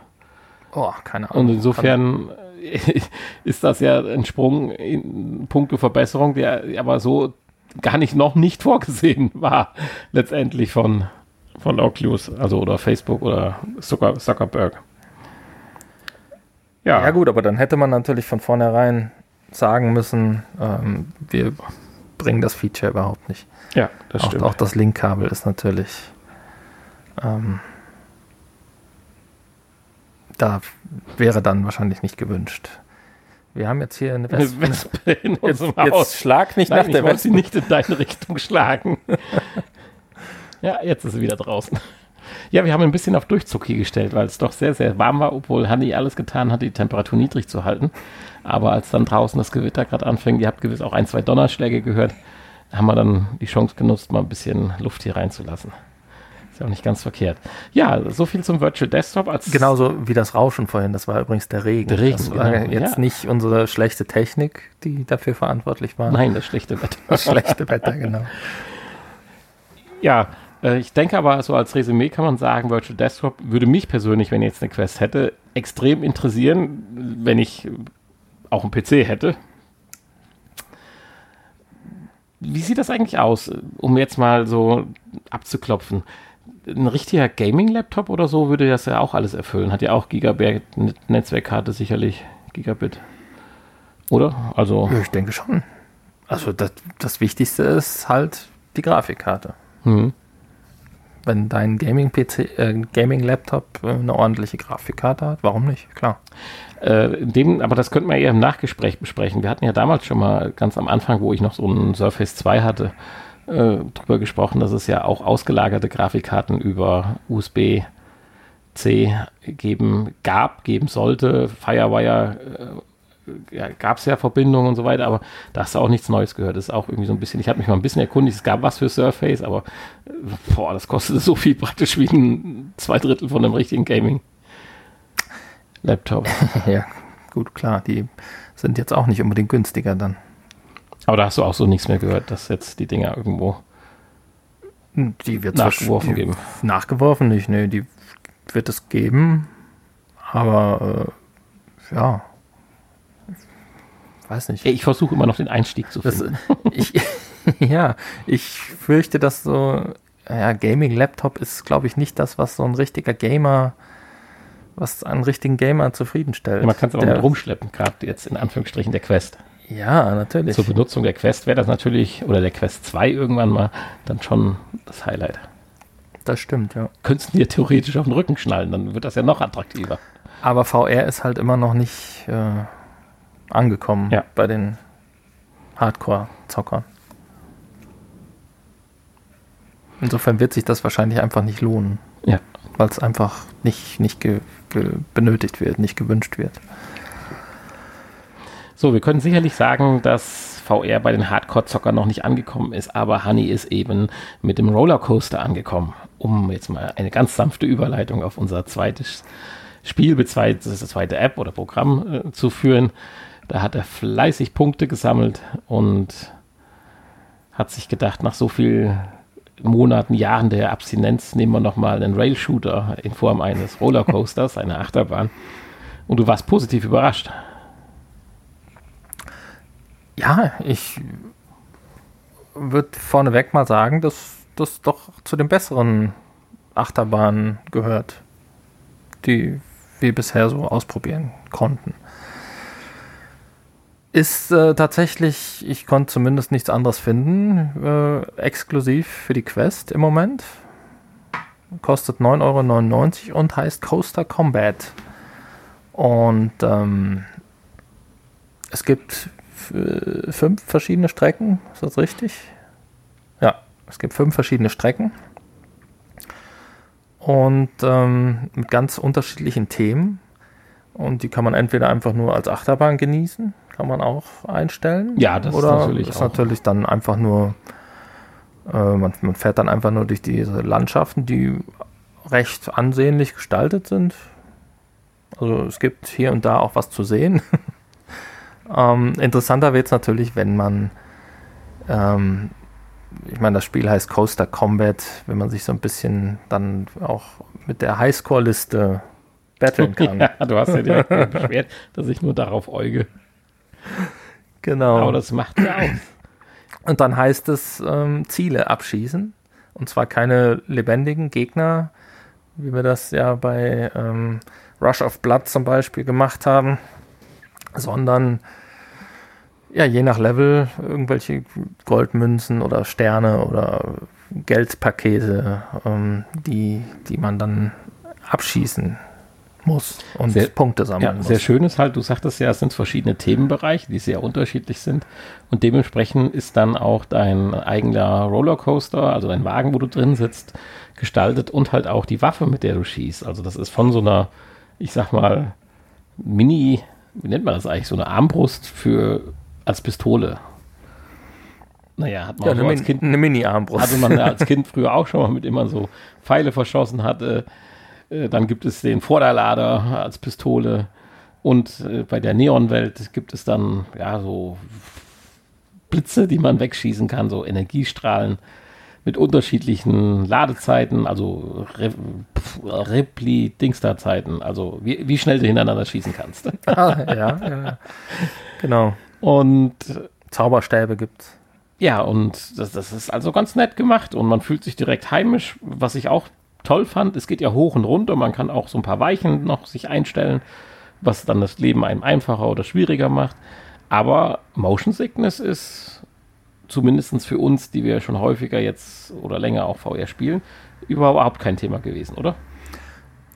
oh, keine Ahnung. Und insofern äh, ist das ja ein Sprung in puncto Verbesserung, der aber so gar nicht noch nicht vorgesehen war, letztendlich von, von Oculus, also oder Facebook oder Zucker, Zuckerberg. Ja, Ja gut, aber dann hätte man natürlich von vornherein sagen müssen, ähm, wir bringen das Feature überhaupt nicht. ja, das Auch, stimmt. auch das Linkkabel ist natürlich ähm, da wäre dann wahrscheinlich nicht gewünscht. Wir haben jetzt hier eine Eine Wespe. Wespe in Jetzt, unserem jetzt Haus. schlag nicht Nein, nach der ich wollte sie Wespe. nicht in deine Richtung schlagen. ja, jetzt ist sie wieder draußen. Ja, wir haben ein bisschen auf Durchzug hier gestellt, weil es doch sehr, sehr warm war, obwohl Hanni alles getan hat, die Temperatur niedrig zu halten. Aber als dann draußen das Gewitter gerade anfing, ihr habt gewiss auch ein, zwei Donnerschläge gehört, haben wir dann die Chance genutzt, mal ein bisschen Luft hier reinzulassen. Ist ja auch nicht ganz verkehrt. Ja, so viel zum Virtual Desktop. Als Genauso wie das Rauschen vorhin, das war übrigens der Regen. Der Regen, das war genau, jetzt ja. nicht unsere schlechte Technik, die dafür verantwortlich war. Nein, das schlechte Wetter. Das schlechte Wetter, genau. Ja, ich denke aber, so als Resümee kann man sagen, Virtual Desktop würde mich persönlich, wenn ich jetzt eine Quest hätte, extrem interessieren, wenn ich auch einen PC hätte. Wie sieht das eigentlich aus, um jetzt mal so abzuklopfen? Ein richtiger Gaming-Laptop oder so würde das ja auch alles erfüllen. Hat ja auch Gigabit-Netzwerkkarte sicherlich, Gigabit. Oder? Also, Ja, ich denke schon. Also das, das Wichtigste ist halt die Grafikkarte. hm. Wenn dein Gaming-PC, äh, Gaming-Laptop äh, eine ordentliche Grafikkarte hat, warum nicht? Klar. Äh, dem, aber das könnten wir eher im Nachgespräch besprechen. Wir hatten ja damals schon mal ganz am Anfang, wo ich noch so einen Surface 2 hatte, äh, drüber gesprochen, dass es ja auch ausgelagerte Grafikkarten über USB-C geben gab, geben sollte. Firewire äh, ja, gab es ja Verbindungen und so weiter, aber da hast du auch nichts Neues gehört. Das ist auch irgendwie so ein bisschen, ich habe mich mal ein bisschen erkundigt, es gab was für Surface, aber äh, boah, das kostete so viel praktisch wie ein zwei Drittel von einem richtigen Gaming-Laptop. ja, gut, klar. Die sind jetzt auch nicht unbedingt günstiger dann. Aber da hast du auch so nichts mehr gehört, dass jetzt die Dinger irgendwo. Die wird Nachgeworfen die, geben. Nachgeworfen nicht, nee, die wird es geben. Aber äh, ja. Weiß nicht. Ich versuche immer noch den Einstieg zu Das, finden. ich, ja, ich fürchte, dass so ja, Gaming-Laptop ist, glaube ich, nicht das, was so ein richtiger Gamer, was einen richtigen Gamer zufriedenstellt. Man kann es aber Der- mit rumschleppen, gerade jetzt in Anführungsstrichen der Quest. Ja, natürlich. Zur Benutzung der Quest wäre das natürlich, oder der Quest 2 irgendwann mal, dann schon das Highlight. Das stimmt, ja. Könntest du dir theoretisch auf den Rücken schnallen, dann wird das ja noch attraktiver. Aber VR ist halt immer noch nicht äh, angekommen Ja. bei den Hardcore-Zockern. Insofern wird sich das wahrscheinlich einfach nicht lohnen, Ja. weil es einfach nicht, nicht ge, ge, benötigt wird, nicht gewünscht wird. So, wir können sicherlich sagen, dass VR bei den Hardcore-Zockern noch nicht angekommen ist, aber Honey ist eben mit dem Rollercoaster angekommen, um jetzt mal eine ganz sanfte Überleitung auf unser zweites Spiel, das zweite App oder Programm äh, zu führen. Da hat er fleißig Punkte gesammelt und hat sich gedacht, nach so viel Monaten, Jahren der Abstinenz nehmen wir nochmal einen Rail-Shooter in Form eines Rollercoasters, eine Achterbahn. Und du warst positiv überrascht. Ja, ich würde vorneweg mal sagen, dass das doch zu den besseren Achterbahnen gehört, die wir bisher so ausprobieren konnten. Ist äh, tatsächlich, ich konnte zumindest nichts anderes finden, äh, exklusiv für die Quest im Moment. Kostet 9,99 Euro und heißt Coaster Combat. Und ähm, es gibt fünf verschiedene Strecken, ist das richtig? Ja, es gibt fünf verschiedene Strecken. Und ähm, mit ganz unterschiedlichen Themen. Und die kann man entweder einfach nur als Achterbahn genießen, kann man auch einstellen. Ja, das oder ist natürlich ist auch. natürlich dann einfach nur, äh, man, man fährt dann einfach nur durch diese Landschaften, die recht ansehnlich gestaltet sind. Also es gibt hier und da auch was zu sehen. ähm, interessanter wird es natürlich, wenn man, ähm, ich meine, das Spiel heißt Coaster Combat, wenn man sich so ein bisschen dann auch mit der Highscore-Liste battlen kann. Ja, du hast ja direkt beschwert, dass ich nur darauf äuge. Genau. Aber das macht ja aus. Und dann heißt es ähm, Ziele abschießen. Und zwar keine lebendigen Gegner, wie wir das ja bei ähm, Rush of Blood zum Beispiel gemacht haben, sondern ja, je nach Level irgendwelche Goldmünzen oder Sterne oder Geldpakete, ähm, die, die man dann abschießen muss und Sehr- Punkte sammeln Ja, muss. sehr schön ist halt, du sagtest ja, es sind verschiedene Themenbereiche, die sehr unterschiedlich sind. Und dementsprechend ist dann auch dein eigener Rollercoaster, also dein Wagen, wo du drin sitzt, gestaltet und halt auch die Waffe, mit der du schießt. Also das ist von so einer, ich sag mal, Mini, wie nennt man das eigentlich, so eine Armbrust für als Pistole. Naja, hat man ja, auch eine, als Kind eine Mini-Armbrust. hatte man als Kind früher auch schon mal mit immer so Pfeile verschossen hatte. Äh, Dann gibt es den Vorderlader als Pistole. Und äh, bei der Neonwelt gibt es dann ja so Blitze, die man wegschießen kann, so Energiestrahlen mit unterschiedlichen Ladezeiten, also Re pf, Repli-Dingster-Zeiten, also wie, wie schnell du hintereinander schießen kannst. ah, ja, ja. Genau. Und Zauberstäbe gibt's. Ja, und das, das ist also ganz nett gemacht und man fühlt sich direkt heimisch. Was ich auch toll fand, es geht ja hoch und runter, man kann auch so ein paar Weichen noch sich einstellen, was dann das Leben einem einfacher oder schwieriger macht. Aber Motion Sickness ist zumindest für uns, die wir schon häufiger jetzt oder länger auch VR spielen, überhaupt kein Thema gewesen, oder?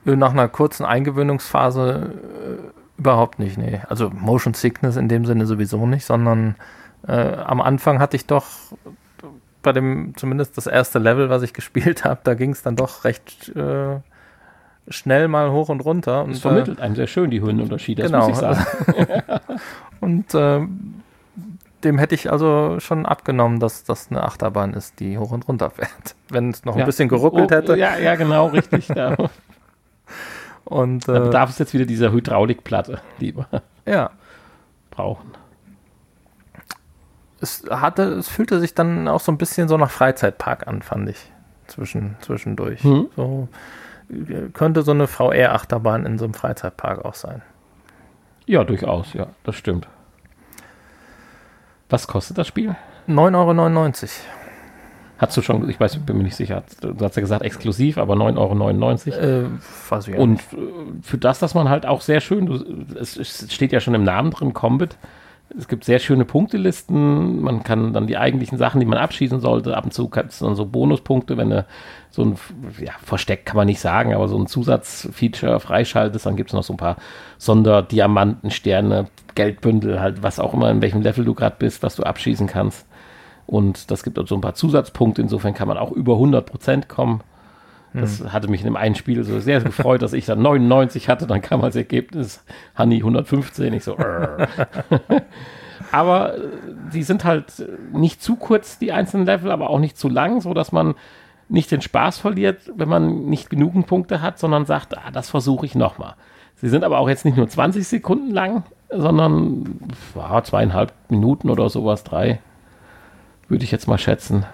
Nach einer kurzen Eingewöhnungsphase äh, überhaupt nicht, nee. Also Motion Sickness in dem Sinne sowieso nicht, sondern äh, am Anfang hatte ich doch bei dem, zumindest das erste Level, was ich gespielt habe, da ging es dann doch recht äh, schnell mal hoch und runter. Und, Es vermittelt einem sehr schön die Höhenunterschiede, das genau. muss ich sagen. Und äh, dem hätte ich also schon abgenommen, dass das eine Achterbahn ist, die hoch und runter fährt. Wenn es noch ein Ja. bisschen geruckelt Oh, hätte. Ja, ja, genau, richtig. Da, Und da äh, bedarf es jetzt wieder dieser Hydraulikplatte, die wir ja, brauchen. Es hatte, es fühlte sich dann auch so ein bisschen so nach Freizeitpark an, fand ich. Zwischen, zwischendurch. Mhm. So könnte so eine VR-Achterbahn in so einem Freizeitpark auch sein. Ja, durchaus, ja, das stimmt. Was kostet das Spiel? 9,99 Euro. Hast du schon, ich weiß, bin mir nicht sicher, du hast ja gesagt exklusiv, aber 9,99 Euro. Äh, weiß ich ja Und für das, dass man halt auch sehr schön, es steht ja schon im Namen drin, Combat. Es gibt sehr schöne Punktelisten. Man kann dann die eigentlichen Sachen, die man abschießen sollte, ab und zu gibt es dann so Bonuspunkte, wenn du so ein ja, Versteck kann man nicht sagen, aber so ein Zusatzfeature freischaltest, dann gibt es noch so ein paar Sonderdiamanten, Sterne, Geldbündel, halt was auch immer, in welchem Level du gerade bist, was du abschießen kannst. Und das gibt auch so ein paar Zusatzpunkte. Insofern kann man auch über 100% kommen. Das hatte mich in dem einen Spiel so sehr gefreut, dass ich dann 99 hatte. Dann kam als Ergebnis Honey 115. Ich so, aber äh, die sind halt nicht zu kurz, die einzelnen Level, aber auch nicht zu lang, so dass man nicht den Spaß verliert, wenn man nicht genügend Punkte hat, sondern sagt, ah, das versuche ich nochmal. Sie sind aber auch jetzt nicht nur 20 Sekunden lang, sondern ja, zweieinhalb Minuten oder sowas, drei, würde ich jetzt mal schätzen.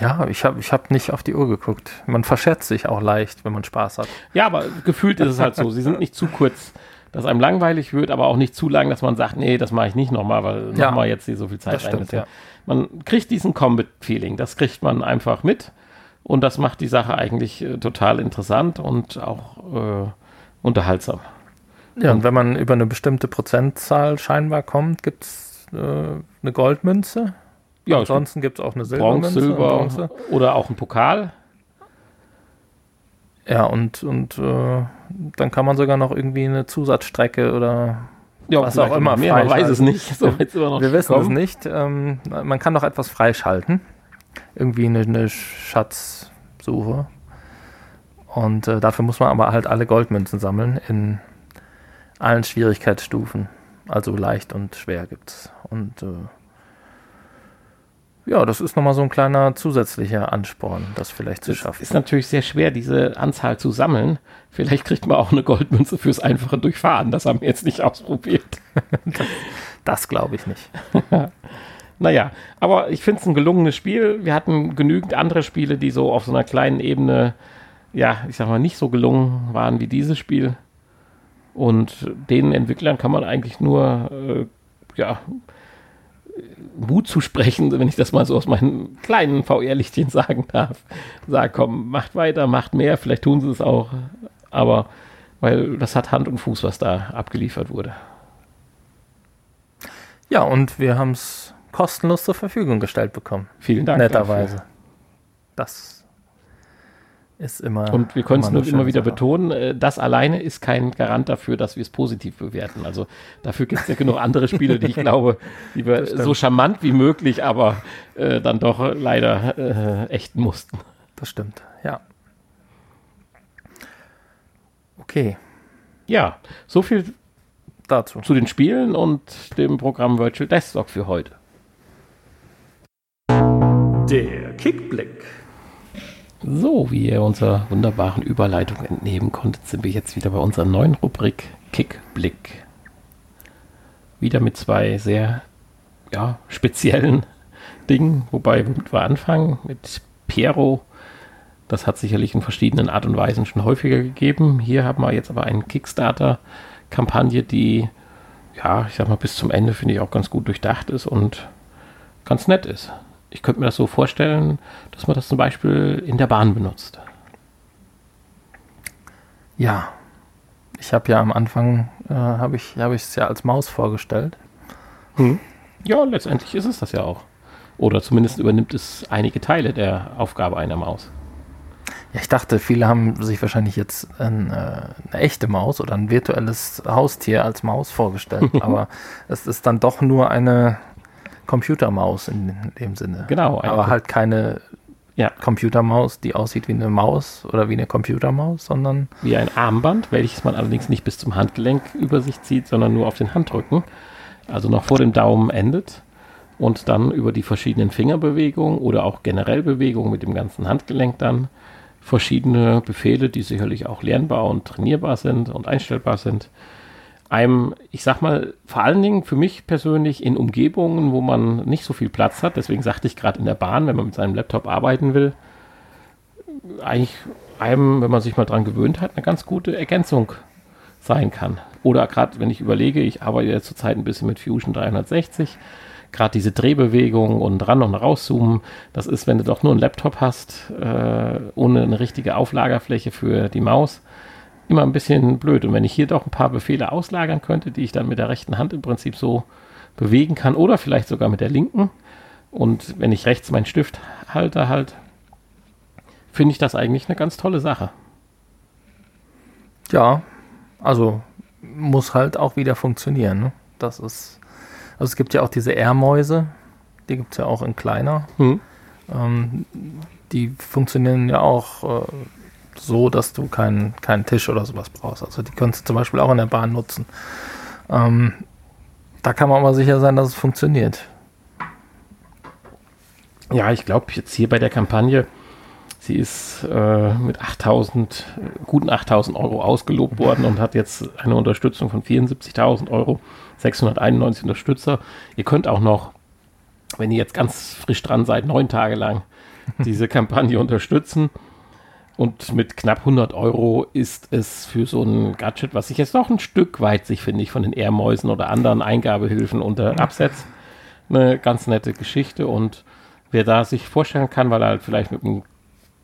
Ja, ich habe ich hab nicht auf die Uhr geguckt. Man verschätzt sich auch leicht, wenn man Spaß hat. Ja, aber gefühlt ist es halt so. Sie sind nicht zu kurz, dass einem langweilig wird, aber auch nicht zu lang, dass man sagt, nee, das mache ich nicht nochmal, weil Ja, nochmal jetzt hier so viel Zeit stimmt, müssen. ja. Man kriegt diesen Combat-Feeling, das kriegt man einfach mit und das macht die Sache eigentlich äh, total interessant und auch äh, unterhaltsam. Ja, und wenn man über eine bestimmte Prozentzahl scheinbar kommt, gibt es äh, eine Goldmünze. Ja, es Ansonsten gibt es auch eine gibt Bronze, Silbermünze. und Silber Bronze. oder auch ein Pokal. Ja, und, und äh, dann kann man sogar noch irgendwie eine Zusatzstrecke oder Ja, Was auch immer noch mehr, man weiß es nicht. So wir noch wissen es gekommen. nicht. Ähm, man kann doch etwas freischalten. Irgendwie eine, eine Schatzsuche. Und äh, dafür muss man aber halt alle Goldmünzen sammeln in allen Schwierigkeitsstufen. Also leicht und schwer gibt's. Und äh, ja, das ist nochmal so ein kleiner zusätzlicher Ansporn, das vielleicht zu Es schaffen. ist natürlich sehr schwer, diese Anzahl zu sammeln. Vielleicht kriegt man auch eine Goldmünze fürs einfache Durchfahren. Das haben wir jetzt nicht ausprobiert. Das glaube ich nicht. Naja, aber ich finde es ein gelungenes Spiel. Wir hatten genügend andere Spiele, die so auf so einer kleinen Ebene, ja, ich sag mal, nicht so gelungen waren wie dieses Spiel. Und den Entwicklern kann man eigentlich nur, äh, ja, Mut zu sprechen, wenn ich das mal so aus meinen kleinen VR-Lichtchen sagen darf. Sag, komm, macht weiter, macht mehr, vielleicht tun sie es auch. Aber, weil das hat Hand und Fuß, was da abgeliefert wurde. Ja, und wir haben es kostenlos zur Verfügung gestellt bekommen. Vielen Dank. Netterweise. Das ist immer. Und wir können es nur immer wieder Sache. betonen, äh, das alleine ist kein Garant dafür, dass wir es positiv bewerten. Also dafür gibt es ja genug andere Spiele, die ich glaube, die wir so charmant wie möglich, aber äh, dann doch leider äh, ächten mussten. Das stimmt, ja. Okay, Ja, so viel dazu. zu den Spielen und dem Programm Virtual Desktop für heute. Der Kickblick. So, wie ihr unserer wunderbaren Überleitung entnehmen konntet, sind wir jetzt wieder bei unserer neuen Rubrik Kickblick. Wieder mit zwei sehr ja, speziellen Dingen, wobei womit wir anfangen mit Piero. Das hat sicherlich in verschiedenen Art und Weisen schon häufiger gegeben. Hier haben wir jetzt aber eine Kickstarter-Kampagne, die, ja, ich sag mal, bis zum Ende finde ich auch ganz gut durchdacht ist und ganz nett ist. Ich könnte mir das so vorstellen, dass man das zum Beispiel in der Bahn benutzt. Ja, ich habe ja am Anfang, äh, habe ich habe es ja als Maus vorgestellt. Ja, letztendlich ist es das ja auch. Oder zumindest übernimmt es einige Teile der Aufgabe einer Maus. Ja, ich dachte, viele haben sich wahrscheinlich jetzt ein, äh, eine echte Maus oder ein virtuelles Haustier als Maus vorgestellt, aber es ist dann doch nur eine Computermaus in dem Sinne. Genau, aber halt keine Ja. Computermaus, die aussieht wie eine Maus oder wie eine Computermaus, sondern Wie ein Armband, welches man allerdings nicht bis zum Handgelenk über sich zieht, sondern nur auf den Handrücken. Also noch vor dem Daumen endet. Und dann über die verschiedenen Fingerbewegungen oder auch generell Bewegungen mit dem ganzen Handgelenk dann verschiedene Befehle, die sicherlich auch lernbar und trainierbar sind und einstellbar sind, einem, ich sag mal, vor allen Dingen für mich persönlich in Umgebungen, wo man nicht so viel Platz hat, deswegen sagte ich gerade in der Bahn, wenn man mit seinem Laptop arbeiten will, eigentlich einem, wenn man sich mal dran gewöhnt hat, eine ganz gute Ergänzung sein kann. Oder gerade, wenn ich überlege, ich arbeite ja zurzeit ein bisschen mit Fusion 360, gerade diese Drehbewegung und ran und rauszoomen, das ist, wenn du doch nur einen Laptop hast, äh, ohne eine richtige Auflagerfläche für die Maus, immer ein bisschen blöd. Und wenn ich hier doch ein paar Befehle auslagern könnte, die ich dann mit der rechten Hand im Prinzip so bewegen kann oder vielleicht sogar mit der linken, und wenn ich rechts meinen Stift halte, halt, finde ich das eigentlich eine ganz tolle Sache. ja, also muss halt auch wieder funktionieren. Ne? Das ist, also es gibt ja auch diese Airmäuse, die gibt es ja auch in kleiner. Hm. Ähm, die funktionieren ja auch äh, so, dass du keinen keinen Tisch oder sowas brauchst. Also die kannst du zum Beispiel auch in der Bahn nutzen. Ähm, da kann man aber sicher sein, dass es funktioniert. Ja, ich glaube jetzt hier bei der Kampagne, sie ist äh, mit 8000, äh, guten 8000 Euro ausgelobt worden und hat jetzt eine Unterstützung von 74.000 Euro, 691 Unterstützer. Ihr könnt auch noch, wenn ihr jetzt ganz frisch dran seid, neun Tage lang diese Kampagne unterstützen. Und mit knapp 100 Euro ist es für so ein Gadget, was sich jetzt noch ein Stück weit sich, finde ich, von den Ehrmäusen oder anderen Eingabehilfen unter absetzt, eine ganz nette Geschichte. Und wer da sich vorstellen kann, weil er halt vielleicht mit einem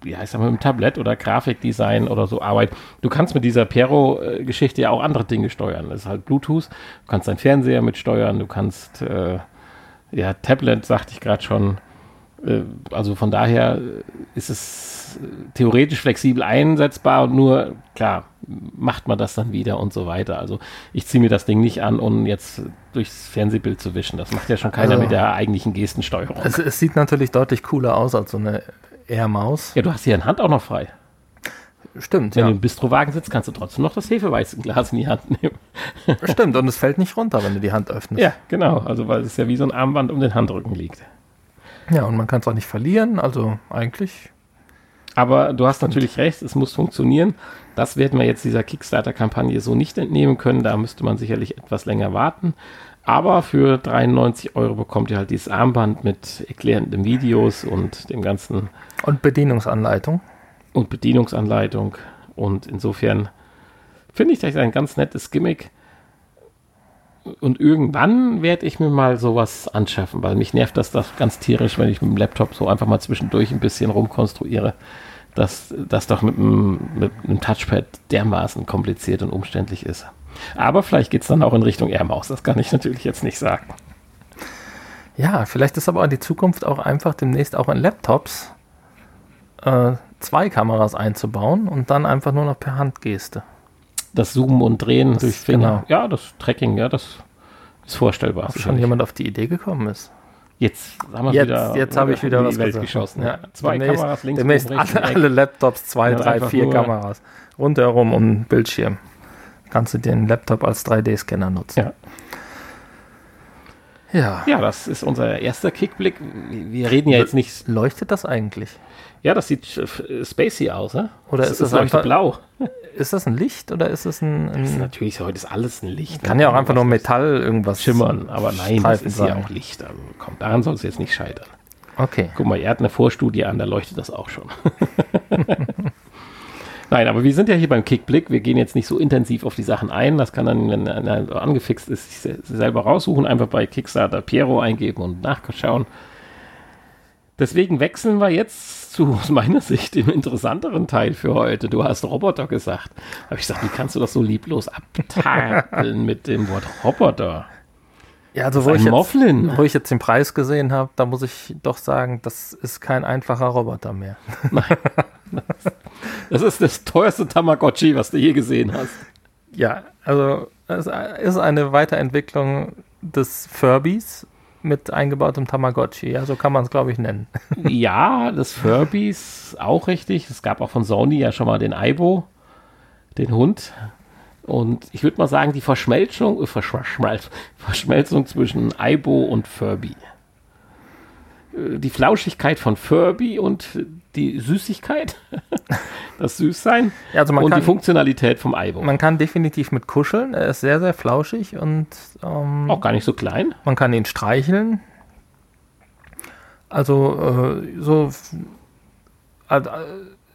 wie heißt das, mit dem Tablett oder Grafikdesign oder so arbeitet. Du kannst mit dieser Pero-Geschichte ja auch andere Dinge steuern. Das ist halt Bluetooth. Du kannst deinen Fernseher mitsteuern. Du kannst, äh, ja, Tablet, sagte ich gerade schon. Äh, also von daher ist es theoretisch flexibel einsetzbar und nur, klar, macht man das dann wieder und so weiter. Also ich ziehe mir das Ding nicht an, um jetzt durchs Fernsehbild zu wischen. Das macht ja schon keiner Also- mit der eigentlichen Gestensteuerung. Es, es sieht natürlich deutlich cooler aus als so eine Air-Maus. ja, du hast hier eine Hand auch noch frei. Stimmt, Wenn ja. du im Bistrowagen sitzt, kannst du trotzdem noch das Hefeweizenglas in die Hand nehmen. Stimmt, und es fällt nicht runter, wenn du die Hand öffnest. Ja, genau. Also, weil es ja wie so ein Armband um den Handrücken liegt. Ja, und man kann es auch nicht verlieren, also eigentlich. Aber du hast natürlich recht, es muss funktionieren. Das werden wir jetzt dieser Kickstarter-Kampagne so nicht entnehmen können. Da müsste man sicherlich etwas länger warten. Aber für 93 Euro bekommt ihr halt dieses Armband mit erklärenden Videos und dem ganzen Und Bedienungsanleitung. und Bedienungsanleitung. Und insofern finde ich das ein ganz nettes Gimmick. Und irgendwann werde ich mir mal sowas anschaffen, weil mich nervt das, das ganz tierisch, wenn ich mit dem Laptop so einfach mal zwischendurch ein bisschen rumkonstruiere. Dass das doch mit einem, mit einem Touchpad dermaßen kompliziert und umständlich ist. Aber vielleicht geht es dann auch in Richtung Airmaus. Das kann ich natürlich jetzt nicht sagen. Ja, vielleicht ist aber die Zukunft auch einfach demnächst auch in Laptops äh, zwei Kameras einzubauen und dann einfach nur noch per Handgeste. Das Zoomen und Drehen Das- durch Finger. genau. Ja, das Tracking, ja, das ist vorstellbar. Ob schon jemand auf die Idee gekommen ist. Jetzt haben wir wieder, jetzt habe ich wieder was Welt gesagt. geschossen. Ja, Zwei demnächst, Kameras links demnächst oben, rechts alle, und alle Laptops, zwei, Ja, drei, vier Kameras. Rundherum um den Bildschirm. Kannst du den Laptop als 3D-Scanner nutzen. Ja. Ja. Ja, das ist unser erster Kickblick. Wir reden ja jetzt nicht. Leuchtet das eigentlich? Ja, das sieht äh, spacey aus, ne? Oder ist das leuchtet einfach- blau? Ist das ein Licht oder ist das ein. Das ist ein natürlich heute ist alles ein Licht. kann ne? ja auch einfach nur Metall irgendwas schimmern, aber nein, das ist ja sein. auch Licht. Also, komm, daran soll es jetzt nicht scheitern. Okay. Guck mal, er hat eine Vorstudie an, da leuchtet das auch schon. Nein, aber wir sind ja hier beim Kickblick. Wir gehen jetzt nicht so intensiv auf die Sachen ein. Das kann dann, wenn einer angefixt ist, sich se- selber raussuchen. Einfach bei Kickstarter Piero eingeben und nachschauen. Deswegen wechseln wir jetzt zu, aus meiner Sicht, dem interessanteren Teil für heute. Du hast Roboter gesagt. Habe ich gesagt, wie kannst du das so lieblos abtakeln mit dem Wort Roboter? Ja, also wo ich, jetzt, wo ich jetzt den Preis gesehen habe, da muss ich doch sagen, das ist kein einfacher Roboter mehr. Das ist das teuerste Tamagotchi, was du je gesehen hast. Ja, also es ist eine Weiterentwicklung des Furbies mit eingebautem Tamagotchi. Ja, so kann man es, glaube ich, nennen. Ja, des Furbies auch richtig. Es gab auch von Sony ja schon mal den Aibo, den Hund. Und ich würde mal sagen, die Verschmelzung, äh, Verschmelz, Verschmelzung zwischen Aibo und Furby. Äh, Die Flauschigkeit von Furby und die Süßigkeit, das Süßsein Ja, also und die kann, Funktionalität vom Aibo. man kann definitiv mit kuscheln. Er ist sehr, sehr flauschig und ähm, Auch gar nicht so klein. man kann ihn streicheln. Also äh, so also, äh,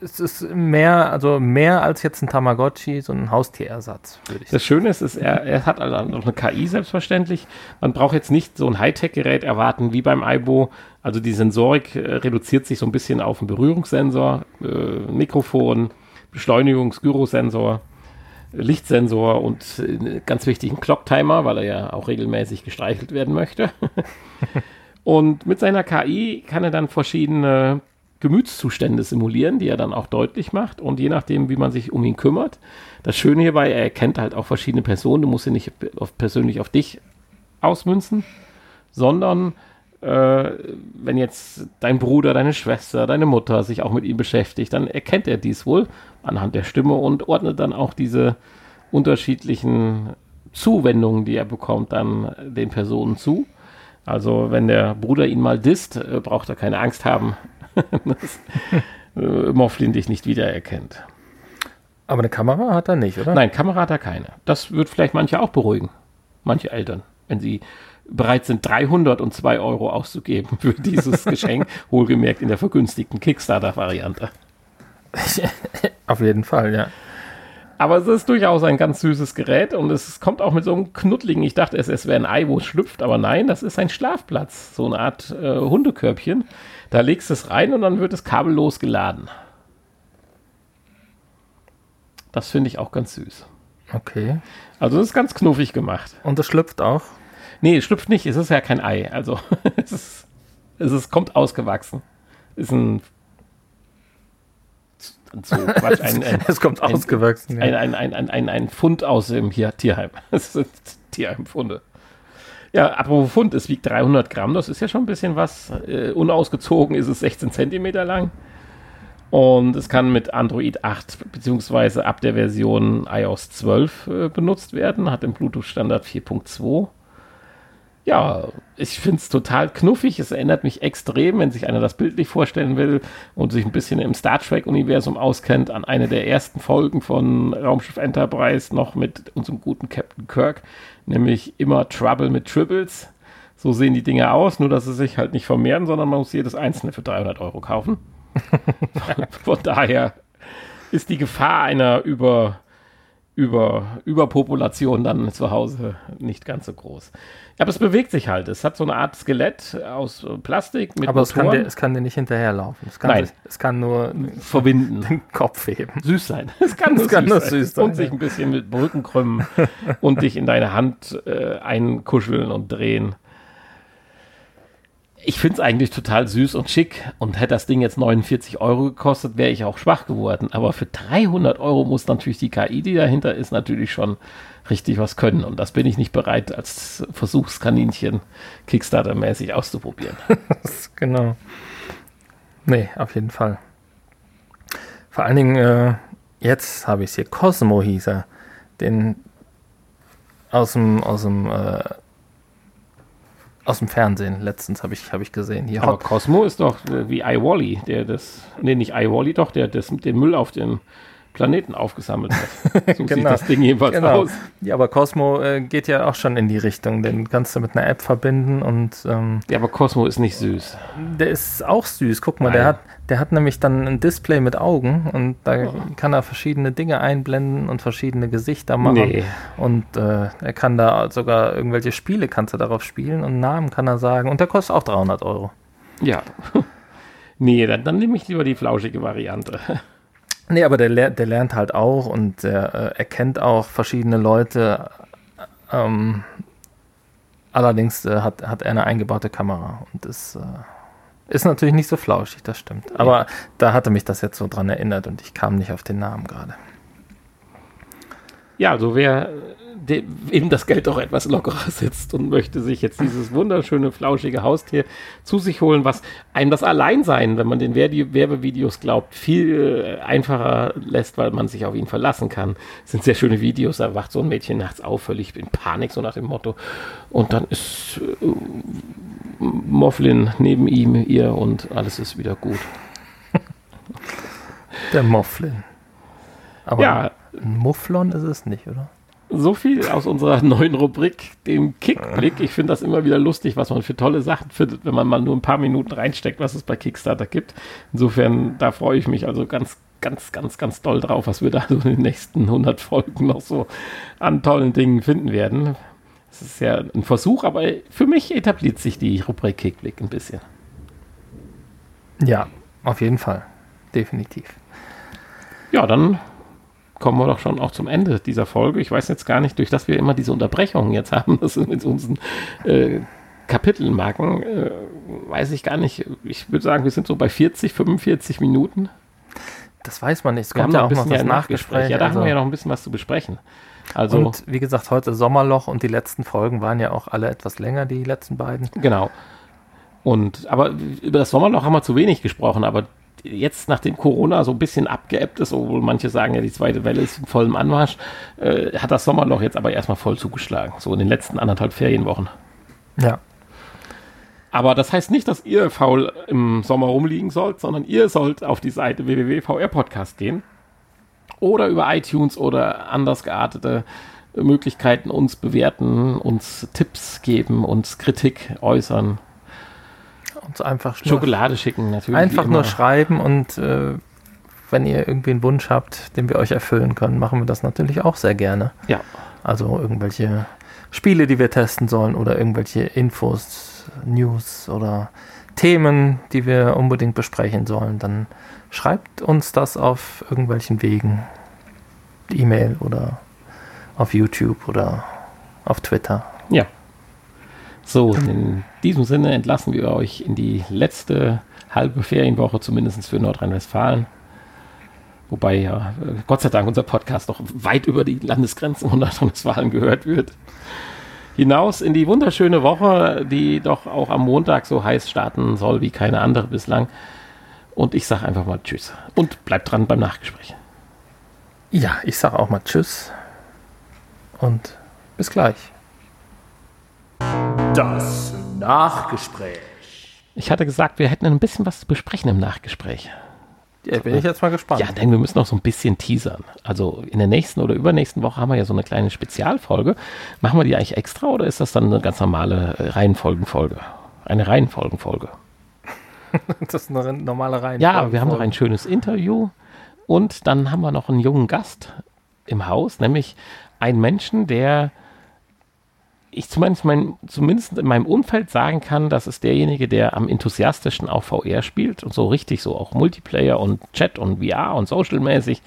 es ist mehr, also mehr als jetzt ein Tamagotchi, so ein Haustierersatz, würde ich sagen. Das Schöne ist, ist er, er hat also noch eine KI selbstverständlich. Man braucht jetzt nicht so ein Hightech-Gerät erwarten wie beim Aibo. Also die Sensorik äh, reduziert sich so ein bisschen auf einen Berührungssensor, äh, Mikrofon, Beschleunigungs-Gyrosensor, Lichtsensor und äh, ganz wichtig einen Clock-Timer, weil er ja auch regelmäßig gestreichelt werden möchte. und mit seiner KI kann er dann verschiedene Gemütszustände simulieren, die er dann auch deutlich macht. Und je nachdem, wie man sich um ihn kümmert, das Schöne hierbei, er erkennt halt auch verschiedene Personen. Du musst ihn nicht auf, persönlich auf dich ausmünzen, sondern äh, wenn jetzt dein Bruder, deine Schwester, deine Mutter sich auch mit ihm beschäftigt, dann erkennt er dies wohl anhand der Stimme und ordnet dann auch diese unterschiedlichen Zuwendungen, die er bekommt, dann den Personen zu. Also wenn der Bruder ihn mal disst, äh, braucht er keine Angst haben, dass äh, Morphlin dich nicht wiedererkennt. Aber eine Kamera hat er nicht, oder? Nein, Kamera hat er keine. Das wird vielleicht manche auch beruhigen. Manche Eltern. Wenn Sie bereit sind, 302 Euro auszugeben für dieses Geschenk, wohlgemerkt in der vergünstigten Kickstarter-Variante. Auf jeden Fall, ja. Aber es ist durchaus ein ganz süßes Gerät und es kommt auch mit so einem knuddeligen, ich dachte es, es wäre ein Ei, wo es schlüpft, aber nein, das ist ein Schlafplatz, so eine Art äh, Hundekörbchen. Da legst du es rein und dann wird es kabellos geladen. Das finde ich auch ganz süß. Okay. Also das ist ganz knuffig gemacht. Und es schlüpft auch? Nee, es schlüpft nicht, es ist ja kein Ei. Also es, ist, es ist, kommt ausgewachsen. Ist ein so Quatsch, ein, ein, es kommt ein, ausgewachsen. Ein, ein, ein, ein, ein, ein Pfund aus dem hier, Tierheim. Es sind Tierheimfunde. Ja, apropos Pfund, es wiegt 300 Gramm, das ist ja schon ein bisschen was. Äh, unausgezogen ist es 16 Zentimeter lang. Und es kann mit Android 8 beziehungsweise ab der Version iOS 12 äh, benutzt werden, hat den Bluetooth-Standard 4.2 ja, ich finde es total knuffig. Es erinnert mich extrem, wenn sich einer das bildlich vorstellen will und sich ein bisschen im Star Trek-Universum auskennt, an eine der ersten Folgen von Raumschiff Enterprise noch mit unserem guten Captain Kirk, nämlich immer Trouble mit Tribbles. So sehen die Dinge aus, nur dass sie sich halt nicht vermehren, sondern man muss jedes einzelne für 300 Euro kaufen. Von daher ist die Gefahr einer über, über, Überpopulation dann zu Hause nicht ganz so groß. Aber es bewegt sich halt. Es hat so eine Art Skelett aus Plastik mit Aber es kann, dir, es kann dir nicht hinterherlaufen. Es kann, Nein. es kann nur verbinden. Den Kopf heben. Süß sein. Es kann, nur, es kann süß, nur sein. süß sein. Und sich ein bisschen mit Brücken krümmen und dich in deine Hand äh, einkuscheln und drehen ich finde es eigentlich total süß und schick. Und hätte das Ding jetzt 49 Euro gekostet, wäre ich auch schwach geworden. Aber für 300 Euro muss natürlich die KI, die dahinter ist, natürlich schon richtig was können. Und das bin ich nicht bereit, als Versuchskaninchen Kickstarter-mäßig auszuprobieren. genau. Nee, auf jeden Fall. Vor allen Dingen, äh, jetzt habe ich es hier. Cosmo hieß er. Den aus dem, aus dem äh, aus dem Fernsehen. Letztens habe ich, hab ich gesehen. Hier Aber Cosmo ist doch äh, wie iWally, der das, nee, nicht iWally, doch, der das, den Müll auf dem Planeten aufgesammelt hat. So genau. sieht das Ding jedenfalls genau. aus. Ja, aber Cosmo äh, geht ja auch schon in die Richtung. Den kannst du mit einer App verbinden und. Ähm, ja, aber Cosmo ist nicht süß. Der ist auch süß. Guck mal, der hat, der hat nämlich dann ein Display mit Augen und da oh. kann er verschiedene Dinge einblenden und verschiedene Gesichter machen. Nee. Und äh, er kann da sogar irgendwelche Spiele kannst du darauf spielen und Namen kann er sagen. Und der kostet auch 300 Euro. Ja. nee, dann, dann nehme ich lieber die flauschige Variante. Nee, aber der, lernt, der lernt halt auch und der äh, erkennt auch verschiedene Leute. Ähm, allerdings äh, hat, hat er eine eingebaute Kamera und das äh, ist natürlich nicht so flauschig, das stimmt. Aber da hatte mich das jetzt so dran erinnert und ich kam nicht auf den Namen gerade. Ja, also wer eben das Geld auch etwas lockerer sitzt und möchte sich jetzt dieses wunderschöne, flauschige Haustier zu sich holen, was einem das Alleinsein, wenn man den Werbevideos glaubt, viel äh, einfacher lässt, weil man sich auf ihn verlassen kann. Das sind sehr schöne Videos, da wacht so ein Mädchen nachts auf, völlig in Panik, so nach dem Motto. Und dann ist äh, Mofflin neben ihm, ihr und alles ist wieder gut. Der Mofflin. Aber ja. Ein Mufflon ist es nicht, oder? so viel aus unserer neuen Rubrik, dem Kickblick. Ich finde das immer wieder lustig, was man für tolle Sachen findet, wenn man mal nur ein paar Minuten reinsteckt, was es bei Kickstarter gibt. Insofern, da freue ich mich also ganz, ganz, ganz, ganz doll drauf, was wir da so in den nächsten 100 Folgen noch so an tollen Dingen finden werden. Es ist ja ein Versuch, aber für mich etabliert sich die Rubrik Kickblick ein bisschen. Ja, auf jeden Fall. Definitiv. Ja, dann kommen wir doch schon auch zum Ende dieser Folge. Ich weiß jetzt gar nicht, durch das wir immer diese Unterbrechungen jetzt haben, das sind mit unseren äh, Kapitelmarken, äh, weiß ich gar nicht. Ich würde sagen, wir sind so bei 40, 45 Minuten. Das weiß man nicht. Es kommt ja auch noch das Nachgespräch. Ja, da also. haben wir ja noch ein bisschen was zu besprechen. Also, und wie gesagt, heute Sommerloch und die letzten Folgen waren ja auch alle etwas länger, die letzten beiden. Genau. Und aber über das Sommerloch haben wir zu wenig gesprochen, aber jetzt, nachdem Corona so ein bisschen abgeebbt ist, obwohl manche sagen ja, die zweite Welle ist in vollem Anmarsch, äh, hat das Sommerloch jetzt aber erstmal voll zugeschlagen. So in den letzten anderthalb Ferienwochen. Ja. Aber das heißt nicht, dass ihr faul im Sommer rumliegen sollt, sondern ihr sollt auf die Seite www.vrpodcast gehen oder über iTunes oder anders geartete Möglichkeiten, uns bewerten, uns Tipps geben, uns Kritik äußern. Uns einfach Schokolade schicken, natürlich. Einfach nur schreiben und äh, wenn ihr irgendwie einen Wunsch habt, den wir euch erfüllen können, machen wir das natürlich auch sehr gerne. Ja. Also irgendwelche Spiele, die wir testen sollen oder irgendwelche Infos, News oder Themen, die wir unbedingt besprechen sollen, dann schreibt uns das auf irgendwelchen Wegen. E-Mail oder auf YouTube oder auf Twitter. Ja. So, in diesem Sinne entlassen wir euch in die letzte halbe Ferienwoche, zumindest für Nordrhein-Westfalen. Wobei ja, Gott sei Dank unser Podcast noch weit über die Landesgrenzen von Nordrhein-Westfalen gehört wird. Hinaus in die wunderschöne Woche, die doch auch am Montag so heiß starten soll wie keine andere bislang. Und ich sage einfach mal Tschüss. Und bleibt dran beim Nachgespräch. Ja, ich sage auch mal Tschüss. Und bis gleich. Das Nachgespräch. Ich hatte gesagt, wir hätten ein bisschen was zu besprechen im Nachgespräch. Ja, bin ich jetzt mal gespannt. Ja, denn wir müssen noch so ein bisschen teasern. Also in der nächsten oder übernächsten Woche haben wir ja so eine kleine Spezialfolge. Machen wir die eigentlich extra oder ist das dann eine ganz normale Reihenfolgenfolge? Eine Reihenfolgenfolge. das ist eine normale Reihenfolge. Ja, wir haben noch ein schönes Interview und dann haben wir noch einen jungen Gast im Haus, nämlich einen Menschen, der ich zumindest, mein, zumindest in meinem Umfeld sagen kann, das ist derjenige, der am enthusiastischsten auch VR spielt und so richtig so auch Multiplayer und Chat und VR und Social-mäßig.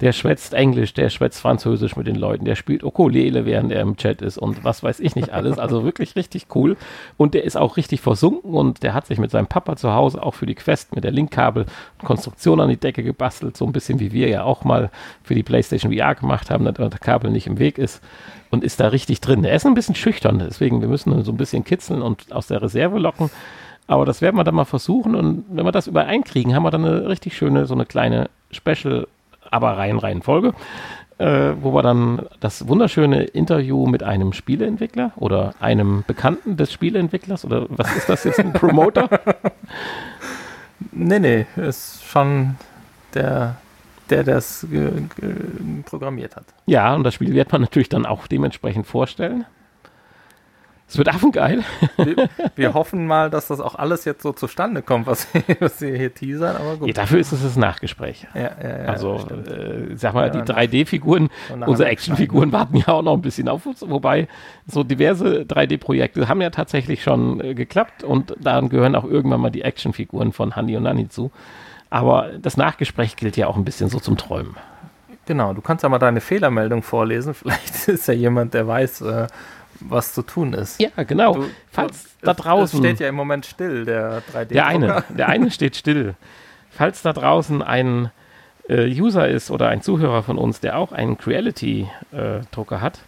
Der schwätzt Englisch, der schwätzt Französisch mit den Leuten, der spielt Okolele, während er im Chat ist und was weiß ich nicht alles. Also wirklich richtig cool. Und der ist auch richtig versunken und der hat sich mit seinem Papa zu Hause auch für die Quest mit der Linkkabel Konstruktion an die Decke gebastelt, so ein bisschen wie wir ja auch mal für die PlayStation VR gemacht haben, damit das Kabel nicht im Weg ist und ist da richtig drin. Er ist ein bisschen schüchtern, deswegen wir müssen ihn so ein bisschen kitzeln und aus der Reserve locken. Aber das werden wir dann mal versuchen und wenn wir das übereinkriegen, haben wir dann eine richtig schöne, so eine kleine Special, aber rein, rein Folge, äh, wo wir dann das wunderschöne Interview mit einem Spieleentwickler oder einem Bekannten des Spieleentwicklers oder was ist das jetzt, ein Promoter? nee, nee, ist schon der der das programmiert hat. Ja, und das Spiel wird man natürlich dann auch dementsprechend vorstellen. Es wird affengeil. Wir, wir, hoffen mal, dass das auch alles jetzt so zustande kommt, was, was wir hier teasern, aber gut. Ja, dafür ist es das Nachgespräch. Ja, ja, ja, also, äh, sag mal, die 3D-Figuren, unsere Actionfiguren warten ja auch noch ein bisschen auf uns, wobei so diverse 3D-Projekte haben ja tatsächlich schon äh, geklappt und dann gehören auch irgendwann mal die Actionfiguren von Hanni und Nanni zu. Aber das Nachgespräch gilt ja auch ein bisschen so zum Träumen. Genau, du kannst ja mal deine Fehlermeldung vorlesen. Vielleicht ist ja jemand, der weiß, äh, was zu tun ist. Ja, genau. Du, Falls du, da draußen. Es steht ja im Moment still, der 3D-Drucker. Der eine, der eine steht still. Falls da draußen ein äh, User ist oder ein Zuhörer von uns, der auch einen Creality-Drucker äh, hat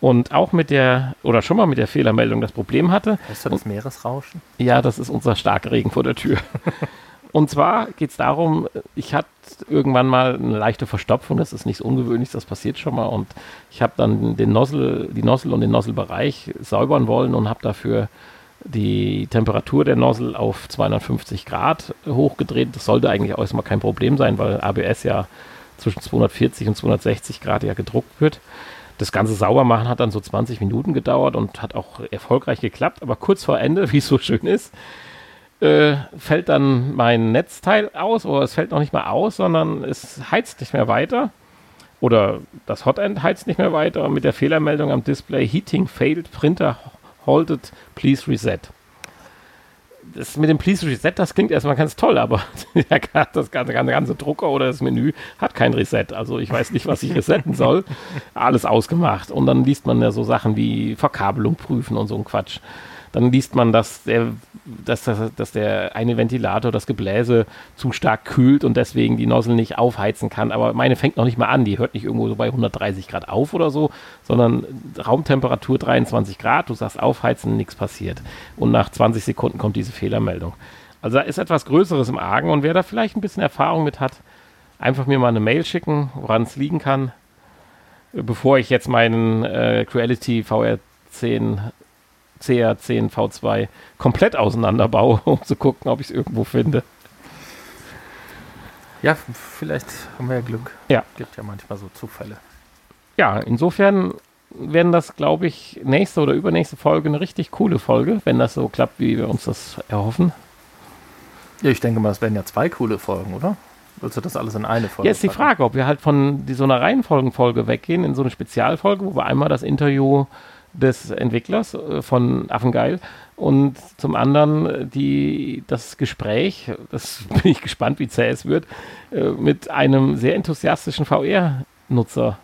und auch mit der, oder schon mal mit der Fehlermeldung das Problem hatte. Hörst du das Meeresrauschen? Ja, das ist unser Starkregen vor der Tür. Und zwar geht es darum, ich hatte irgendwann mal eine leichte Verstopfung, das ist nichts Ungewöhnliches, das passiert schon mal. Und ich habe dann den Nozzle, die Nozzle und den Nozzle-Bereich säubern wollen und habe dafür die Temperatur der Nozzle auf 250 Grad hochgedreht. Das sollte eigentlich auch erstmal kein Problem sein, weil ABS ja zwischen 240 und 260 Grad ja gedruckt wird. Das ganze Saubermachen hat dann so 20 Minuten gedauert und hat auch erfolgreich geklappt. Aber kurz vor Ende, wie es so schön ist, äh, fällt dann mein Netzteil aus, oder es fällt noch nicht mal aus, sondern es heizt nicht mehr weiter. Oder das Hotend heizt nicht mehr weiter mit der Fehlermeldung am Display Heating failed, Printer halted, please reset. Das mit dem Please Reset, das klingt erstmal ganz toll, aber das ganze, ganze, ganze Drucker oder das Menü hat kein Reset. Also ich weiß nicht, was ich resetten soll. Alles ausgemacht. Und dann liest man ja so Sachen wie Verkabelung prüfen und so ein Quatsch dann liest man, dass der, dass, dass, dass der eine Ventilator das Gebläse zu stark kühlt und deswegen die Nozzle nicht aufheizen kann. Aber meine fängt noch nicht mal an, die hört nicht irgendwo so bei 130 Grad auf oder so, sondern Raumtemperatur 23 Grad, du sagst aufheizen, nichts passiert. Und nach 20 Sekunden kommt diese Fehlermeldung. Also da ist etwas Größeres im Argen und wer da vielleicht ein bisschen Erfahrung mit hat, einfach mir mal eine Mail schicken, woran es liegen kann, bevor ich jetzt meinen äh, Creality VR10 CR10 V2 komplett auseinanderbaue, um zu gucken, ob ich es irgendwo finde. Ja, vielleicht haben wir ja Glück. Ja. Gibt ja manchmal so Zufälle. Ja, insofern werden das, glaube ich, nächste oder übernächste Folge eine richtig coole Folge, wenn das so klappt, wie wir uns das erhoffen. Ja, ich denke mal, es werden ja zwei coole Folgen, oder? Willst du das alles in eine Folge? Jetzt die Frage, ob wir halt von die, so einer Reihenfolgenfolge weggehen, in so eine Spezialfolge, wo wir einmal das Interview des Entwicklers äh, von Affengeil und zum anderen die, das Gespräch, das bin ich gespannt, wie zäh es wird, äh, mit einem sehr enthusiastischen VR-Nutzer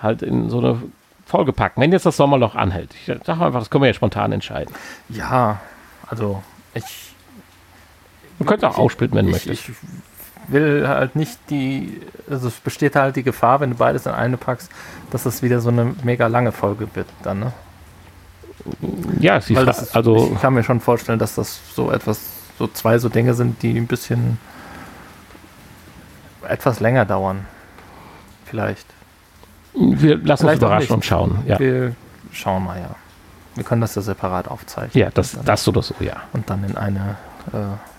halt in so eine Folge packen, wenn jetzt das Sommerloch anhält. Ich sage einfach, das können wir ja spontan entscheiden. Ja, also ich. Du könntest auch ausspielen, wenn du möchtest. Ich will halt nicht die, also es besteht halt die Gefahr, wenn du beides in eine packst, dass das wieder so eine mega lange Folge wird dann, ne? Ja, sie Weil ist, also ich kann mir schon vorstellen, dass das so etwas, so zwei so Dinge sind, die ein bisschen etwas länger dauern. Vielleicht. Wir lassen Vielleicht uns überraschen und schauen. Ja. Wir schauen mal, ja. Wir können das ja separat aufzeichnen. Ja, das, dann, das oder so, ja. Und dann in eine. Äh.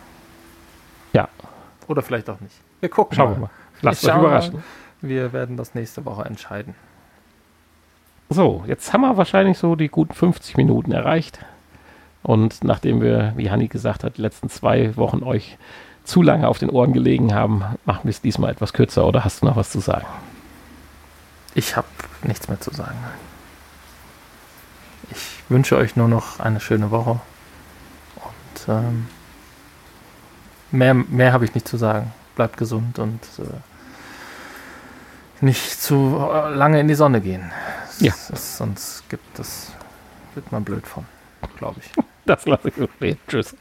Oder vielleicht auch nicht. Wir gucken schauen mal. mal. Lasst euch überraschen. Mal. Wir werden das nächste Woche entscheiden. So, jetzt haben wir wahrscheinlich so die guten 50 Minuten erreicht. Und nachdem wir, wie Hanni gesagt hat, die letzten zwei Wochen euch zu lange auf den Ohren gelegen haben, machen wir es diesmal etwas kürzer. Oder hast du noch was zu sagen? Ich habe nichts mehr zu sagen. Ich wünsche euch nur noch eine schöne Woche. Und ähm, mehr, mehr habe ich nicht zu sagen. Bleibt gesund und äh, nicht zu lange in die Sonne gehen. Ja. Ist, sonst gibt das, wird man blöd von, glaube ich. Das lasse ich so stehen. Tschüss.